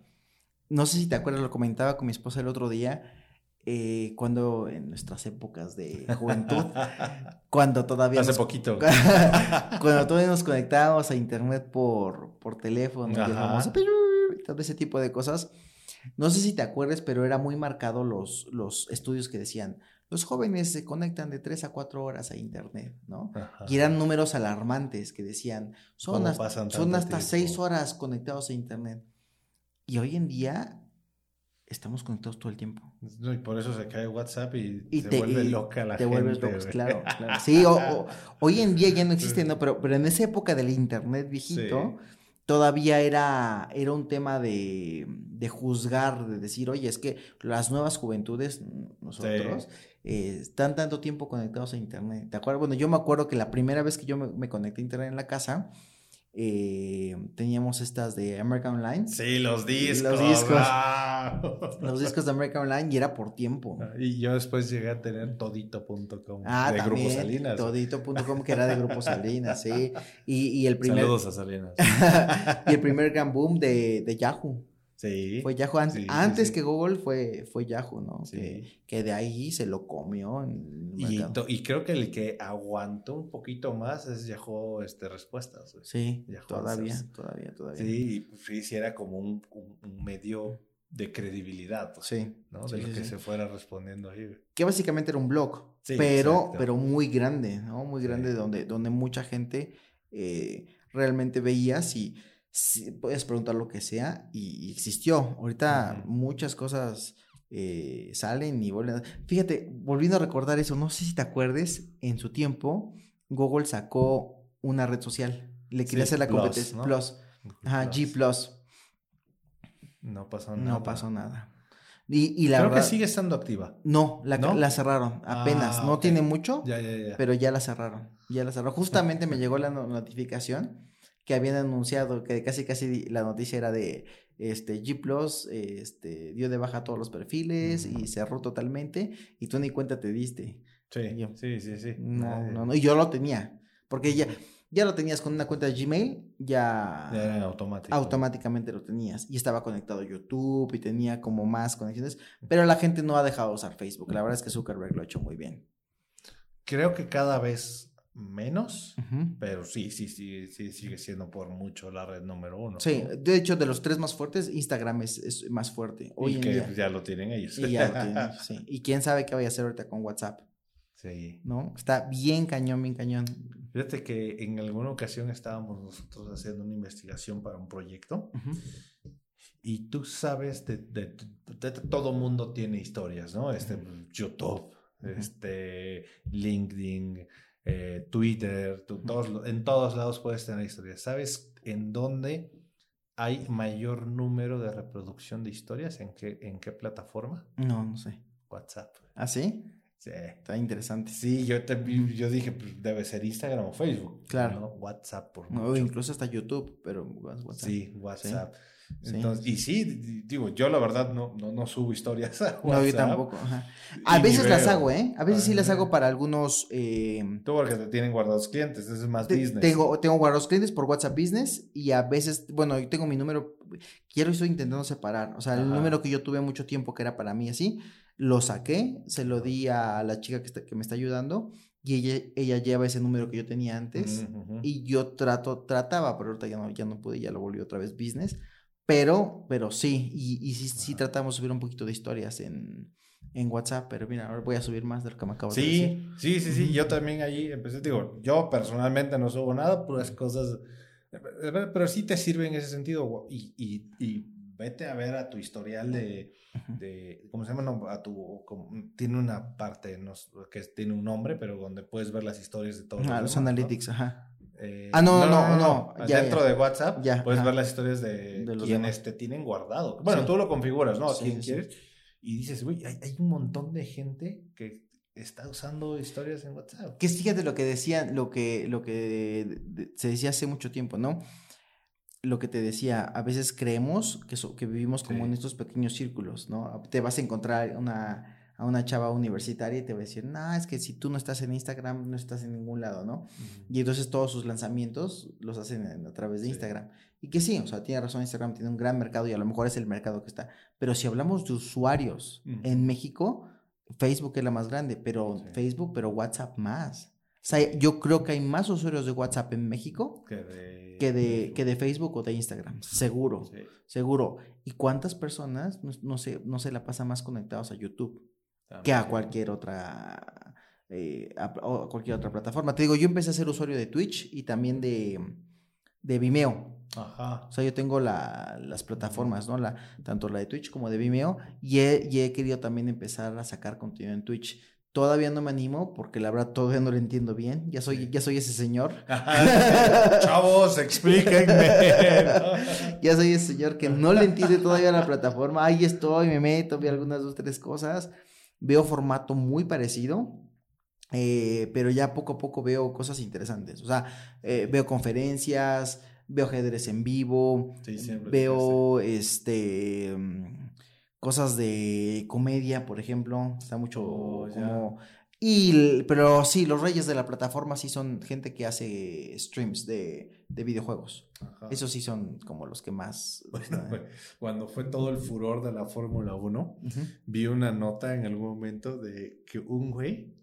No sé si te acuerdas, lo comentaba con mi esposa el otro día eh, cuando en nuestras épocas de juventud, cuando todavía... Hace poquito. cuando todavía nos conectábamos a internet por, por teléfono, y todo ese tipo de cosas. No sé si te acuerdas, pero era muy marcado los, los estudios que decían, los jóvenes se conectan de 3 a 4 horas a internet, ¿no? Y eran números alarmantes que decían, son, son hasta 6 horas conectados a internet. Y hoy en día estamos conectados todo el tiempo. Y por eso se cae WhatsApp y, se vuelve loca la gente. Te vuelves loco, claro, claro. Sí, hoy en día ya no existe, ¿no? Pero, pero en esa época del internet viejito, todavía era, era un tema de, de, juzgar, de decir, oye, es que las nuevas juventudes, nosotros, eh, están tanto tiempo conectados a internet. ¿Te acuerdas? Bueno, yo me acuerdo que la primera vez que yo me, me conecté a internet en la casa, eh, teníamos estas de American Online. Sí, los discos. Los discos. Los discos de American Online y era por tiempo. Ah, y yo después llegué a tener todito.com ah, de Grupo Salinas. Todito.com que era de Grupo Salinas, sí. Y, el primer. Saludos a Salinas. y el primer gran boom de, de Yahoo. Sí. Fue Yahoo antes, antes que Google fue, fue Yahoo, ¿no? Que, que, de ahí se lo comió. y, y, creo que el que aguantó un poquito más es Yahoo este, Respuestas. Sí, todavía, todavía, todavía. Sí, sí, era como un, un, medio de credibilidad. sí. ¿no? De lo que se fuera respondiendo ahí. Que básicamente era un blog, pero, pero muy grande, ¿no? Muy grande donde, donde mucha gente eh, realmente veía si puedes preguntar lo que sea y, existió. Ahorita muchas cosas eh, salen y vuelven. Fíjate, volviendo a recordar eso, no sé si te acuerdes, en su tiempo Google sacó una red social. Le quería hacer la competencia Plus. Ajá, G Plus. No pasó nada. No pasó nada. Y, y la Creo verdad, que sigue estando activa. No, la, ¿No? la cerraron. Apenas. Ah, no tiene mucho, Ya, ya, ya. pero ya la cerraron. Ya la cerraron. Justamente me llegó la no- notificación que habían anunciado que casi casi la noticia era de este G Plus este dio de baja todos los perfiles y Ujú. cerró totalmente y tú ni cuenta te diste. Sí, Yo- sí, sí, sí. No, no, no, y yo lo tenía, porque ya ya lo tenías con una cuenta de Gmail, ya, Ya era en automático. automáticamente lo tenías y estaba conectado a YouTube y tenía como más conexiones, pero la gente no ha dejado de usar Facebook. La verdad es que Zuckerberg lo ha hecho muy bien. Creo que cada vez menos, Ujú. pero sí, sí, sí, sí, sigue siendo por mucho la red número uno. Sí, ¿no? de hecho, de los tres más fuertes, Instagram es, es más fuerte hoy y en que día. ya lo tienen ellos. Y ya lo tienen, sí. Y quién sabe qué vaya a hacer ahorita con WhatsApp, Sí. ¿no? Está bien cañón, bien cañón. Fíjate que en alguna ocasión estábamos nosotros haciendo una investigación para un proyecto Ujú. y tú sabes, de, de- de- de- todo mundo tiene historias, ¿no? Este, YouTube, este, LinkedIn, eh, Twitter, todos, en todos lados puedes tener historias. ¿Sabes en dónde hay mayor número de reproducción de historias? ¿En qué, en qué plataforma? No, no sé. WhatsApp. ¿Ah, sí? Sí. Está interesante. Sí, yo, te, yo dije, pues, debe ser Instagram o Facebook. Claro. ¿no? WhatsApp por No, mucho. incluso hasta YouTube, pero WhatsApp. Sí, WhatsApp. Sí. Entonces, y sí, di- digo, yo la verdad no, no, no subo historias a WhatsApp. No, yo tampoco. ajá. A Y veces las hago, ¿eh? A veces sí las hago para algunos. eh, Tú porque te tienen guardados clientes, eso es más te- business. tengo, tengo guardados clientes por WhatsApp Business y a veces, bueno, yo tengo mi número. Quiero, estoy intentando separar. O sea, el Ajá. número que yo tuve mucho tiempo que era para mí así, lo saqué, se lo di a la chica que, está- que me está ayudando y ella, ella lleva ese número que yo tenía antes. Ujú, ujú. Y yo trato, trataba, pero ahorita ya no, ya no pude, ya lo volví otra vez business. Pero, pero sí, y, y sí, sí tratamos de subir un poquito de historias en, en WhatsApp, pero mira, ahora voy a subir más de lo que me acabo de decir. Sí, sí, sí, sí. Yo también ahí empecé, digo, yo personalmente no subo nada, puras cosas, pero sí te sirve en ese sentido. Y, y, y vete a ver a tu historial de, de ¿cómo se llama? No, a tu, como- tiene una parte no que tiene un nombre, pero donde puedes ver las historias de todos Ah, los demás, ¿no? analytics, ajá. Eh, Ah, no, no, no, ya, Dentro ya. de WhatsApp Ya, puedes ajá. ver las historias de, De los quienes te tienen guardado. Bueno, Sí. tú lo configuras, ¿no? A Sí, quien sí, quieres. Y dices, güey, hay, hay un montón de gente que está usando historias en WhatsApp. Que fíjate lo que decía, lo que, lo que de- de- se decía hace mucho tiempo, ¿no? Lo que te decía, a veces creemos que, so- que vivimos como en estos pequeños círculos, ¿no? Te vas a encontrar una, a una chava universitaria y te va a decir, no, es que si tú no estás en Instagram, no estás en ningún lado, ¿no? Y entonces todos sus lanzamientos los hacen en- a través de Sí. Instagram. Y que sí, o sea, tiene razón, Instagram tiene un gran mercado y a lo mejor es el mercado que está. Pero si hablamos de usuarios en México, Facebook es la más grande, pero Sí. Facebook, pero WhatsApp más. O sea, yo creo que hay más usuarios de WhatsApp en México Que de, que de, que de Facebook o de Instagram. Seguro, Sí. seguro. ¿Y cuántas personas no, no se, no se la pasan más conectados a YouTube? Que a cualquier otra eh, a, o a cualquier otra plataforma. Te digo, yo empecé a ser usuario de Twitch y también de, de Vimeo. Ajá. O sea, yo tengo la- las plataformas, ¿no? La, tanto la de Twitch como de Vimeo y he, y he querido también empezar a sacar contenido en Twitch. Todavía no me animo porque la verdad todavía no lo entiendo bien. Ya soy, ya soy ese señor. Chavos, explíquenme. Ya soy ese señor que no le entiende todavía la plataforma. Ahí estoy, me meto, veo algunas dos, tres cosas. Veo formato muy parecido. eh, pero ya poco a poco veo cosas interesantes. O sea, eh, veo conferencias, veo ajedrez en vivo, Sí, veo este mm, cosas de comedia, por ejemplo. Está mucho Oh, como. Y, pero sí, los reyes de la plataforma sí son gente que hace streams de, de videojuegos. Ajá. Esos sí son como los que más. Bueno, pues, cuando fue todo el furor de la Fórmula 1, Ujú. vi una nota en algún momento de que un güey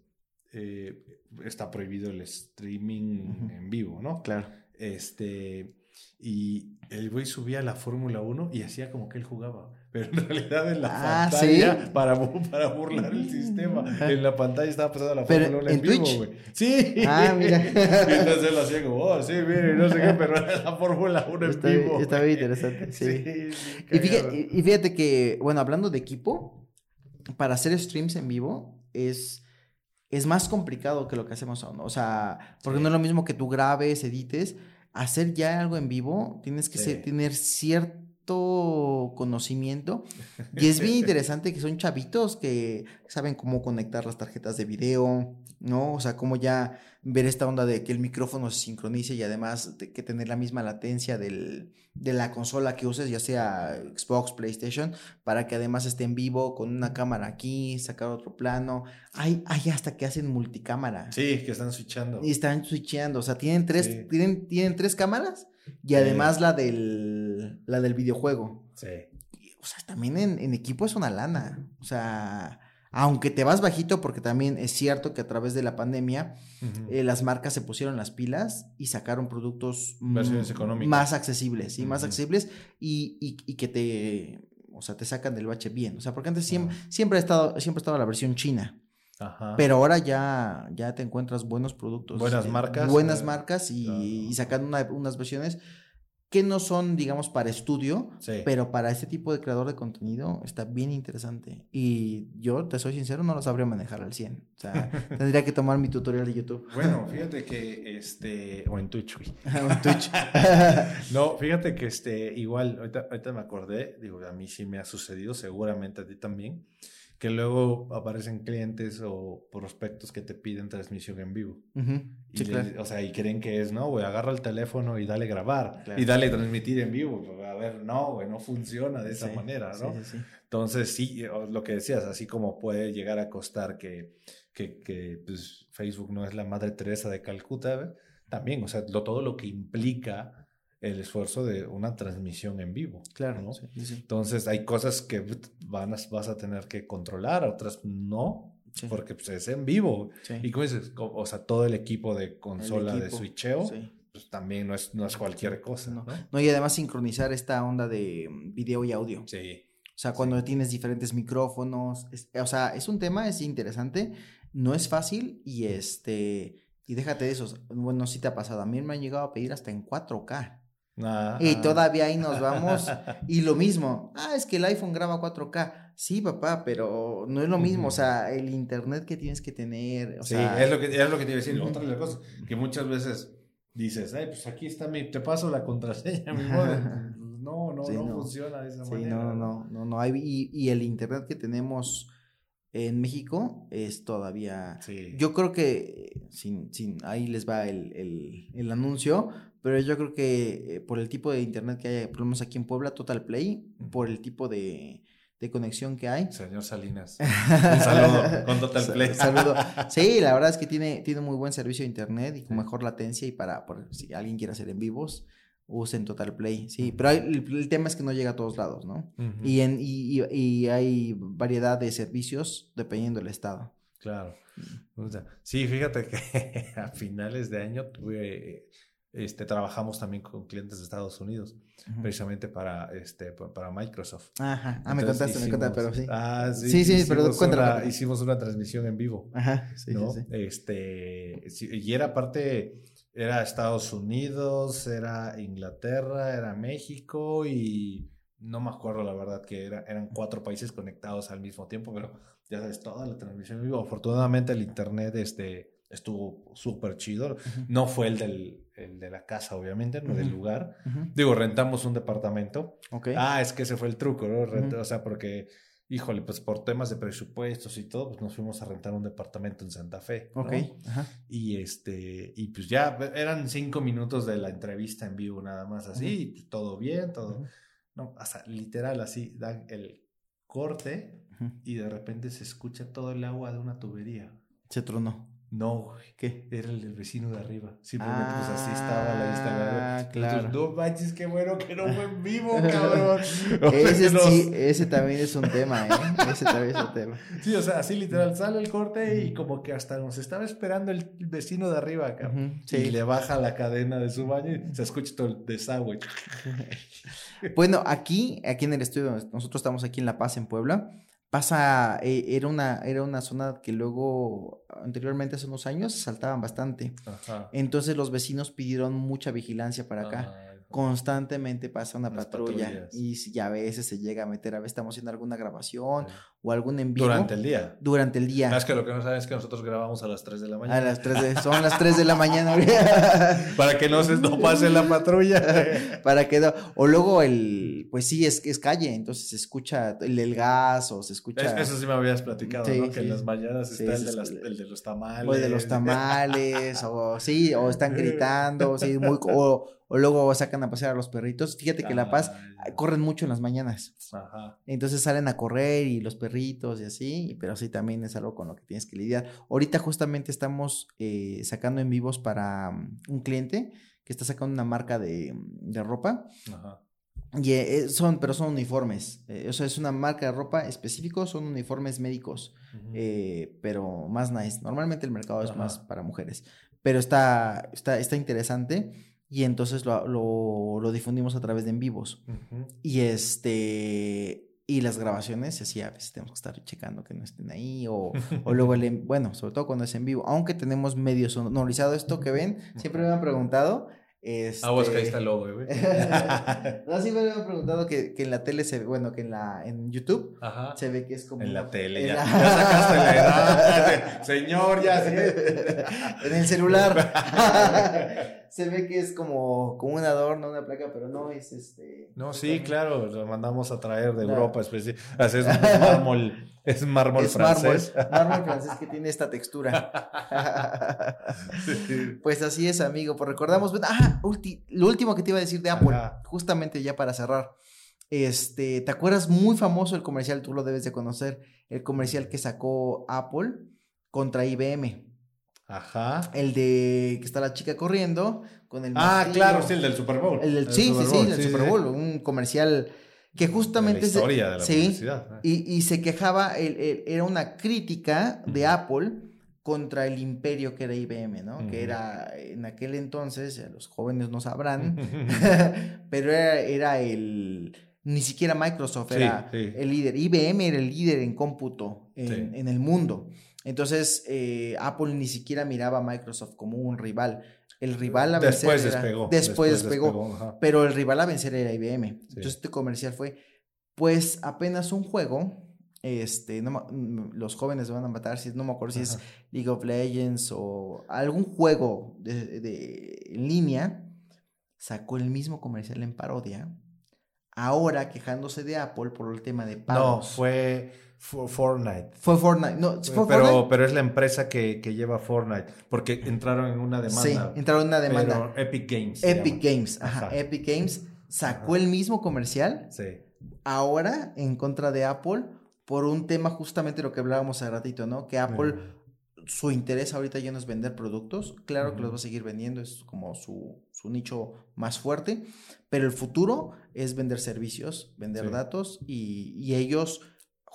eh, está prohibido el streaming en vivo, ¿no? Claro. Este, y el güey subía la Fórmula 1 y hacía como que él jugaba. Pero en realidad en la Ah, pantalla, ¿sí? para, para burlar el sistema, en la pantalla estaba pasando la Fórmula 1 en, ¿en vivo, güey. Sí. Ah, mira. Y entonces él hacía como, oh, sí, mire, no sé qué, pero era la Fórmula 1 en Está, vivo. está bien interesante, sí. sí, Y, cagado. fíjate, y fíjate que, bueno, hablando de equipo, para hacer streams en vivo es, es más complicado que lo que hacemos ahora. O sea, porque Sí. no es lo mismo que tú grabes, edites. hacer ya algo en vivo, tienes que ser- Sí. tener cierto conocimiento. Y es bien interesante que son chavitos que saben cómo conectar las tarjetas de video, ¿no? O sea, cómo ya ver esta onda de que el micrófono se sincronice y además de que tener la misma latencia del, de la consola que uses, ya sea Xbox, PlayStation, para que además esté en vivo con una cámara aquí, sacar otro plano. Hay, hay hasta que hacen multicámara. Sí, que están switchando. Y están switcheando, o sea, tienen tres, Sí. tienen, tienen tres cámaras y Sí. además la del, la del videojuego. Sí. Y, O sea, también en, en equipo es una lana. O sea, aunque te vas bajito, porque también es cierto que a través de la pandemia eh, las marcas se pusieron las pilas y sacaron productos Versiones económicas. más accesibles, sí, más accesibles y, y- y que te, o sea, te sacan del bache bien. O sea, porque antes siempre, siempre ha estado, siempre ha estado la versión china. Ajá. Pero ahora ya, ya te encuentras buenos productos. Buenas eh, marcas, Buenas eh, marcas y, claro. y sacando una- unas versiones que no son, digamos, para estudio, Sí. pero para este tipo de creador de contenido está bien interesante. Y yo, te soy sincero, no lo sabría manejar al 100. O sea, tendría que tomar mi tutorial de YouTube. Bueno, fíjate que este. O en Twitch, güey. En Twitch. No, fíjate que este, igual, ahorita, ahorita me acordé, digo, a mí sí me ha sucedido, seguramente a ti también, que luego aparecen clientes o prospectos que te piden transmisión en vivo. Ujú, Y Sí, le- claro. O sea, y creen que es, no, güey, agarra el teléfono y dale grabar Claro. y dale transmitir en vivo. Pues, A ver, no, güey, no funciona de esa Sí, manera, ¿no? sí. Entonces, sí, lo que decías, así como puede llegar a costar que, que, que, pues, Facebook no es la madre Teresa de Calcuta, ¿ve? también, o sea, lo, todo lo que implica el esfuerzo de una transmisión en vivo. Claro, ¿no? sí, sí, sí. Entonces, hay cosas que van a- vas a tener que controlar, otras no, Sí, porque pues, es en vivo. Y como dices, o sea, todo el equipo de consola de switcheo, pues también no es, no es cualquier cosa, No. ¿no? No, y además sincronizar esta onda de mm, video y audio. Sí. O sea, cuando tienes diferentes micrófonos, es- o sea, es un tema, es interesante, no es fácil y este, y déjate de esos, bueno, sí te ha pasado, a mí me han llegado a pedir hasta en 4K Ah, y todavía ahí nos vamos y lo mismo, ah, es que el iPhone graba 4K, sí papá, pero no es lo mismo, o sea, el internet que tienes que tener, o Sí, sea, es lo que, es lo que te iba a decir. Otra de las cosas que muchas veces dices, ay, pues aquí está mi, te paso la contraseña, mi modem". Pues No, no, Sí, no, no. funciona de esa Sí, manera. no, no, no, no, no hay, y, y el internet que tenemos en México es todavía... Sí. Yo creo que, sin, sin, ahí les va el, el, el anuncio, pero yo creo que eh, por el tipo de internet que hay, por lo menos aquí en Puebla, Total Play, por el tipo de, de conexión que hay. Señor Salinas. Un saludo con Total Play. Saludo. Sí, la verdad es que tiene, tiene muy buen servicio de internet y con mejor latencia y para, por, si alguien quiere hacer en vivos, usen Total Play. Sí, pero hay- el, el tema es que no llega a todos lados, ¿no? Y, en, y, y- y hay variedad de servicios dependiendo del estado. Claro. Sea, sí, fíjate que a finales de año tuve, este, trabajamos también con clientes de Estados Unidos, precisamente para, este, pa- para Microsoft. Ajá, ah, me contaste, me contaste, pero sí. Ah, sí. Sí, sí, pero una- cuéntalo. Hicimos una transmisión en vivo. Ajá, sí, ¿no? sí, sí. Este, y era parte, era Estados Unidos, era Inglaterra, era México y no me acuerdo la verdad que era, eran cuatro países conectados al mismo tiempo, pero ya sabes, toda la transmisión en vivo. Afortunadamente el internet este, estuvo súper chido. No fue el, del, el de la casa, obviamente, no del lugar. Digo, rentamos un departamento. Ok. Ah, es que ese fue el truco, ¿no? Renta-. O sea, porque, híjole, pues por temas de presupuestos y todo, pues nos fuimos a rentar un departamento en Santa Fe. ¿no? ok. Ajá. Y este, y pues ya eran cinco minutos de la entrevista en vivo nada más así, todo bien, todo. No, hasta literal así, dan el corte y de repente se escucha todo el agua de una tubería. Se tronó. No. ¿Qué? Era el vecino de arriba. Simplemente, pues así estaba la instaladora. Ah, Entonces, claro. no manches, qué bueno que no fue en vivo, cabrón. Ese, sí, ese también es un tema, ¿eh? Ese también es un tema. Sí, o sea, así literal, sale el corte y como que hasta nos estaba esperando el vecino de arriba, cabrón. Ujú, Y sí. le baja la cadena de su baño y se escucha todo el desagüe. Bueno, aquí, aquí en el estudio, nosotros estamos aquí en La Paz, en Puebla, pasa, eh, era, una, era una zona que luego, anteriormente hace unos años, saltaban bastante. Ajá. Entonces los vecinos pidieron mucha vigilancia para acá. Ay, constantemente pasa una patrulla. patrullas. Y si a veces se llega a meter, a veces estamos haciendo alguna grabación Sí. o algún en vivo. Durante el día. Durante el día. Es que lo que no saben es que nosotros grabamos a las 3 de la A mañana. las 3 de, son las 3 de la mañana. Para que no se no pase la patrulla. Para que no- O luego el. Pues sí, es, es calle, entonces se escucha el, el gas o se escucha. Es- Eso sí me habías platicado, Sí, ¿no? Que en las mañanas está el, de las- el de los tamales. O el de los tamales, o sí, o están gritando, sí, muy, o, o luego sacan a pasear a los perritos. Fíjate que La Paz Ay, corren mucho en las mañanas. Ajá. Entonces salen a correr y los perritos y así, pero sí también es algo con lo que tienes que lidiar. Ahorita justamente estamos eh, sacando en vivos para mm, un cliente que está sacando una marca de, de ropa. Ajá. Y eh, son, pero son uniformes. eh, o sea, es una marca de ropa específico, son uniformes médicos, Ujú. eh, pero más nice. Normalmente el mercado es más para mujeres, pero está, está, está interesante y entonces lo, lo, lo difundimos a través de en vivos. Y este. Y las grabaciones, así a veces tenemos que estar checando que no estén ahí. O, o luego, el en- bueno, sobre todo cuando es en vivo. Aunque tenemos medio sonorizado esto que ven, siempre me han preguntado. Este... Ah, vos que ahí está el logo, güey. no, siempre me han preguntado que, que en la tele se ve, bueno, que en la en YouTube Ajá. se ve que es como. En la tele, en ya. la- Ya sacaste la edad. Señor, ya sí. en el celular. se ve que es como, como un adorno, una placa, pero no es este. No, sí, claro, lo mandamos a traer de. Europa. es mármol, es mármol es francés. mármol, mármol francés que tiene esta textura. Sí. Pues así es, amigo. Pues recordamos. Ah, ulti- lo último que te iba a decir de Apple, Ajá. justamente ya para cerrar. Este, ¿te acuerdas muy famoso el comercial? Tú lo debes de conocer. El comercial que sacó Apple contra IBM. Ajá. El de que está la chica corriendo con el Ah, martillo. claro, sí, el del Super Bowl. El del- El sí, sí, sí, el sí, Super. Bowl. Un comercial que justamente. De la historia de la sí, publicidad. y, y se quejaba, el- el- era una crítica de. Apple contra el imperio que era IBM, ¿no? Que era en aquel entonces, ya los jóvenes no sabrán, pero era, era el, ni siquiera Microsoft Sí, era sí. el líder, IBM era el líder en cómputo en, en el mundo. Entonces, eh, Apple ni siquiera miraba a Microsoft como un rival. El rival a vencer Después era- despegó. Después, despegó. Pero el rival a vencer era IBM. Entonces este comercial fue, pues apenas un juego, este, no, mm, los jóvenes van a matar, si no me acuerdo si es. League of Legends o algún juego de, de- en línea, sacó el mismo comercial en parodia, ahora quejándose de Apple por el tema de No, pagos. fue, Fortnite. Fue Fortnite, no, ¿fue pero, Fortnite? pero es la empresa que, que lleva Fortnite. Porque entraron en una demanda. Sí, entraron en una demanda. Pero Epic Games. Epic. Games, ajá. Epic Games sacó Ajá. el mismo comercial Sí. ahora en contra de Apple por un tema justamente lo que hablábamos hace ratito, ¿no? Que Apple, su interés ahorita ya no es vender productos, claro que los va a seguir vendiendo, es como su, su nicho más fuerte, pero el futuro es vender servicios, vender Sí. datos y, y ellos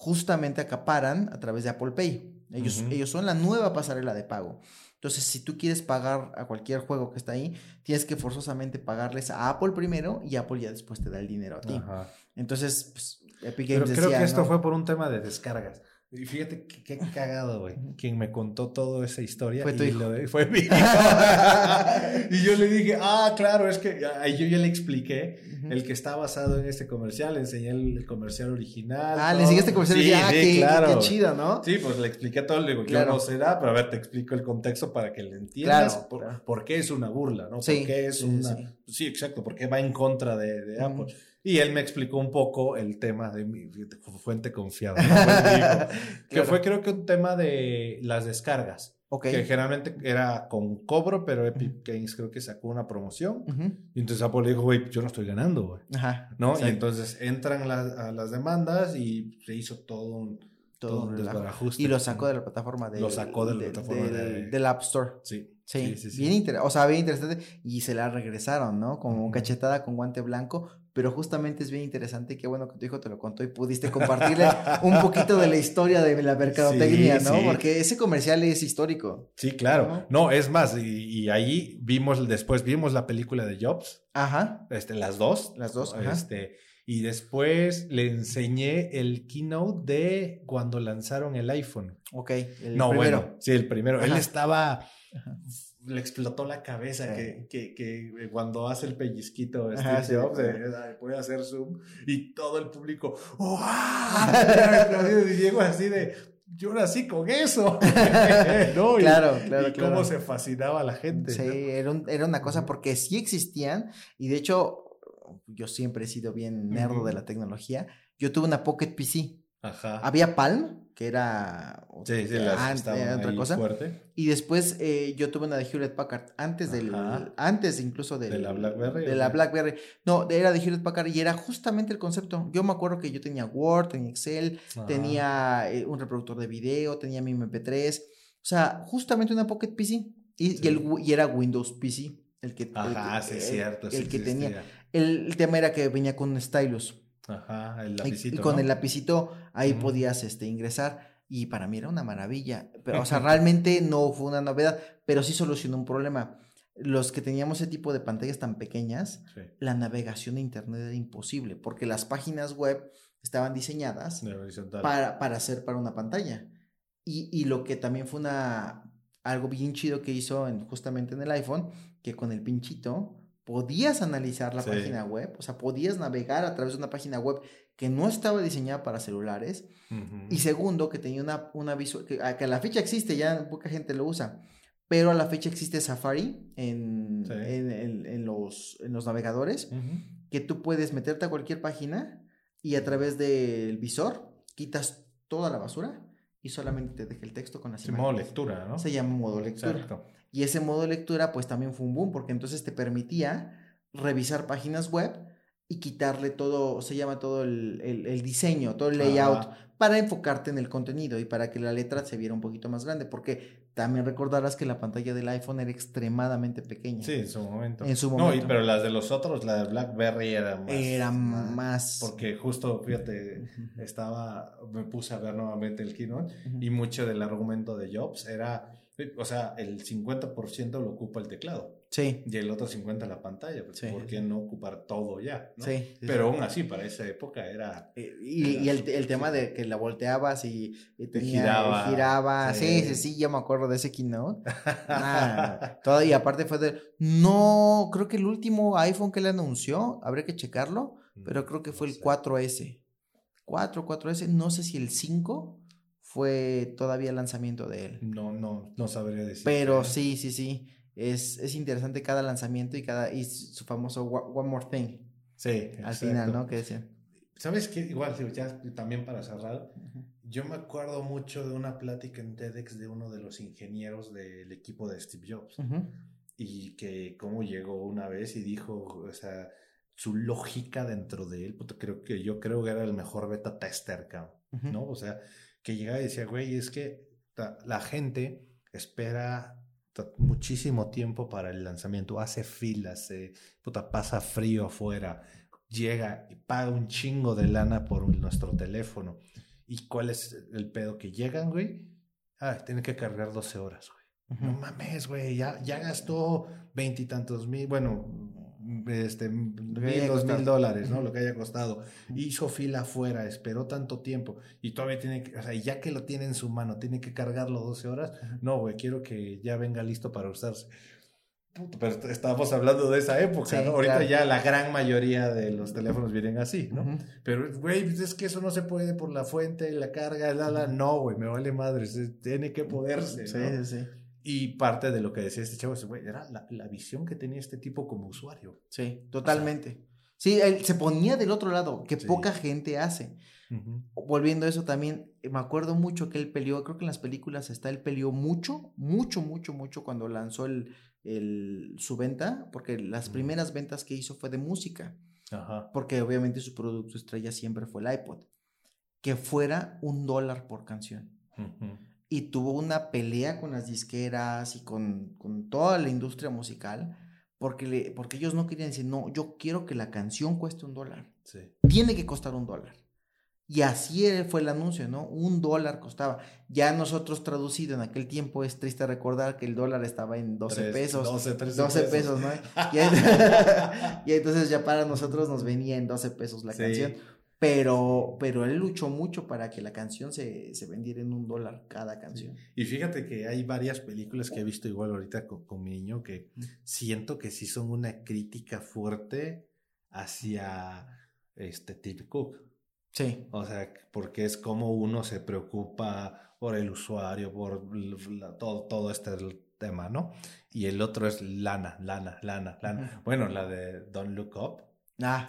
justamente acaparan a través de Apple Pay. Ellos, ellos son la nueva pasarela de pago. Entonces, si tú quieres pagar a cualquier juego que está ahí, tienes que forzosamente pagarles a Apple primero y Apple ya después te da el dinero a ti. Ajá. Entonces, pues, Epic Pero Games creo decía, que esto ¿no? fue por un tema de descargas. Y fíjate qué, qué cagado, güey. Quien me contó toda esa historia Fue tu y hijo. lo fue mi hijo. y yo le dije, ah, claro, es que ahí yo ya le expliqué Ujú. el que está basado en este comercial, le enseñé el, el comercial original. Ah, le todo. enseñaste comercial y Sí, dije, ah, sí, qué, claro. qué chido, ¿no? Sí, pues le expliqué todo, le digo, Claro. yo no nada, pero a ver, te explico el contexto para que le entiendas Claro, por, claro. por qué es una burla, ¿no? Sí, por qué es una... sí. Exacto, porque va en contra de, de Ujú. Apple. Y él me explicó un poco el tema de mi fuente confiada. ¿no? Que Claro. fue creo que un tema de las descargas. Ok. Que generalmente era con cobro, pero Epic Games creo que sacó una promoción. Ujú. Y entonces Apple le dijo, güey, yo no estoy ganando, güey. Ajá. ¿No? Y entonces entran las- a las demandas y se hizo todo un, Todo todo un desbarajuste. Y lo sacó de la plataforma de... Lo sacó de la plataforma de- del App Store. Sí. Sí, Sí, sí, sí. bien interesante, o sea, bien interesante y se la regresaron, ¿no? Como Ujú. cachetada con guante blanco, pero justamente es bien interesante y qué bueno que tu hijo te lo contó y pudiste compartirle un poquito de la historia de la mercadotecnia, Sí, ¿no? sí. Porque ese comercial es histórico. Sí, claro. No, es más, y, y ahí vimos, después vimos la película de Jobs, Ajá, este, las dos. Las dos, ajá. Este, Y después le enseñé el keynote de cuando lanzaron el iPhone. Ok, el no, primero. bueno, sí, el primero. Él estaba le explotó la cabeza que, que, que, cuando hace el pellizquito Steve sí, Jobs, puede hacer zoom y todo el público ¡Wow! y Diego así de yo nací con eso ¿no? claro, y, claro, y cómo se fascinaba la gente sí era, era, una cosa porque sí existían y de hecho yo siempre he sido bien nerdo de la tecnología yo tuve una Pocket PC Ajá. había Palm que era sí, sí, otra cosa. Y después eh, yo tuve una de Hewlett Packard, antes del, antes incluso de la BlackBerry. De la BlackBerry. No, era de Hewlett Packard y era justamente el concepto. Yo me acuerdo que yo tenía Word, tenía Excel, tenía eh, un reproductor de video, tenía mi MP3, o sea, justamente una Pocket PC. Y, el, y era Windows PC. El que, Ajá, sí, cierto. El, que tenía. El, tema era que venía con un stylus. Ajá, el lapicito. Y, con el lapicito ahí podías este, ingresar. Y para mí era una maravilla. Pero, o sea, realmente no fue una novedad, pero sí solucionó un problema. Los que teníamos ese tipo de pantallas tan pequeñas, la navegación de Internet era imposible, porque las páginas web estaban diseñadas para, para hacer para una pantalla. Y, y, lo que también fue una, algo bien chido que hizo en, justamente en el iPhone, que con el pinchito podías analizar la página web, o sea, podías navegar a través de una página web que no estaba diseñada para celulares. Y segundo, que tenía una, una visual, que, a la fecha existe, ya poca gente lo usa, pero a la fecha existe Safari en, en, los, en los navegadores, que tú puedes meterte a cualquier página y a través del visor quitas toda la basura y solamente te deja el texto con las imágenes. modo lectura, ¿no? Se llama modo lectura. Y ese modo lectura pues también fue un boom porque entonces te permitía revisar páginas web y quitarle todo, se llama todo el, diseño, todo el layout para enfocarte en el contenido y para que la letra se viera un poquito más grande, porque también recordarás que la pantalla del iPhone era extremadamente pequeña. Sí, en su momento. En su momento. No, pero las de los otros, la de BlackBerry era más. Era más. Porque justo, fíjate, estaba, me puse a ver nuevamente el keynote y mucho del argumento de Jobs era o sea, el 50% lo ocupa el teclado. Sí. Y el otro 50% la pantalla. Pues, ¿Por qué no ocupar todo ya? Sí, Pero aún así, para esa época era. Eh, y, el, el, tema de que la volteabas y, giraba. giraba. Sí. sí, sí, yo me acuerdo de ese keynote. todo, y aparte fue de. No, creo que el último iPhone que le anunció, habría que checarlo, pero creo que fue el 4S. 4, 4S, no sé si el 5 fue todavía el lanzamiento de él. No, no, no sabría decir. Pero sí, sí, sí. Es, es interesante cada lanzamiento y cada y su famoso One More Thing. Sí, al final, ¿no? Que decía. ¿Sabes qué? Igual, ya también para cerrar, yo me acuerdo mucho de una plática en TEDx de uno de los ingenieros del equipo de Steve Jobs. Y que cómo llegó una vez y dijo, o sea, su lógica dentro de él, creo que yo creo que era el mejor beta tester, ¿no? O sea, que llegaba y decía, güey, es que la gente espera muchísimo tiempo para el lanzamiento, hace filas, se puta, pasa frío afuera, llega y paga un chingo de lana por nuestro teléfono. ¿Y cuál es el pedo que llegan, güey? Ah, tienen que cargar 12 horas, güey. No mames, güey, ya, ya gastó veintitantos mil, bueno, este, mil, dos mil dólares, ¿no? Lo que haya costado. Hizo fila afuera, esperó tanto tiempo y todavía tiene que, o sea, ya que lo tiene en su mano, tiene que cargarlo 12 horas. No, güey, quiero que ya venga listo para usarse. pero estábamos hablando de esa época, ¿no? Ahorita ya la gran mayoría de los teléfonos vienen así, ¿no? Pero, güey, pues es que eso no se puede por la fuente, la carga, la, la. No, güey, me vale madre, tiene que poderse. Sí, sí. Y parte de lo que decía este chavo, era la, la, visión que tenía este tipo como usuario. Sí, totalmente. sí, él se ponía del otro lado, que poca gente hace. Volviendo a eso también, me acuerdo mucho que él peleó, creo que en las películas está, él peleó mucho, mucho, mucho, mucho cuando lanzó el, el, su venta, porque las primeras ventas que hizo fue de música. Ajá. Porque obviamente su producto estrella siempre fue el iPod. Que fuera un dólar por canción y tuvo una pelea con las disqueras y con, con toda la industria musical porque, le, porque ellos no querían decir, no, yo quiero que la canción cueste un dólar. Sí. Tiene que costar un dólar. Y así fue el anuncio, ¿no? Un dólar costaba. Ya nosotros traducido en aquel tiempo es triste recordar que el dólar estaba en 12 pesos. 12, 13 12 pesos, ¿no? y, entonces ya para nosotros nos venía en 12 pesos la canción. Pero, pero él luchó mucho para que la canción se, se vendiera en un dólar cada canción. Y fíjate que hay varias películas que he visto igual ahorita con, con mi niño que siento que sí son una crítica fuerte hacia este Tim Cook. Sí. O sea, porque es como uno se preocupa por el usuario, por todo, todo este tema, ¿no? Y el otro es Lana, Lana, Lana, Lana. Bueno, la de Don't Look Up. Ah,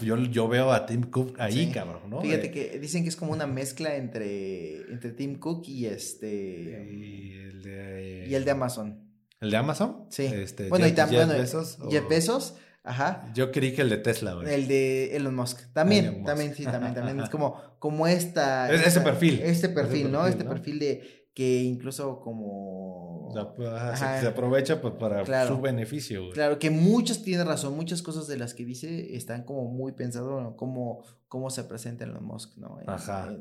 Yo, yo, veo a Tim Cook ahí, cabrón, ¿no? Fíjate que dicen que es como una mezcla entre, entre Tim Cook y este. Y el de. Y el de Amazon. ¿El de Amazon? Sí. Este, bueno, y también. Jeff Bezos. Jeff Bezos Ajá. Yo creí que el de Tesla, güey. El de Elon Musk. También, también, sí, también, también. Es como, como esta. ese perfil. Este perfil, ¿no? este perfil de que incluso como. se, aprovecha pues, para su beneficio, güey. Claro, que muchos tienen razón, muchas cosas de las que dice están como muy pensado, ¿no? Cómo, cómo se presenta Elon Musk, ¿no? Ajá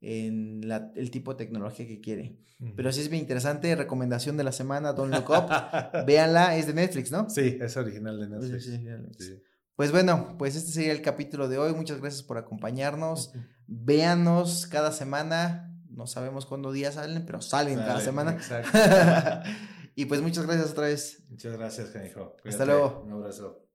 en la, el tipo de tecnología que quiere. Pero sí es bien interesante, recomendación de la semana, Don't Look Up, véanla, es de Netflix, ¿no? Sí, es original de Netflix. Pues bueno, pues este sería el capítulo de hoy, muchas gracias por acompañarnos, véanos cada semana, no sabemos cuándo días salen, pero salen cada semana. Exacto. y pues muchas gracias otra vez. Muchas gracias, Canijo. Hasta luego. Un abrazo.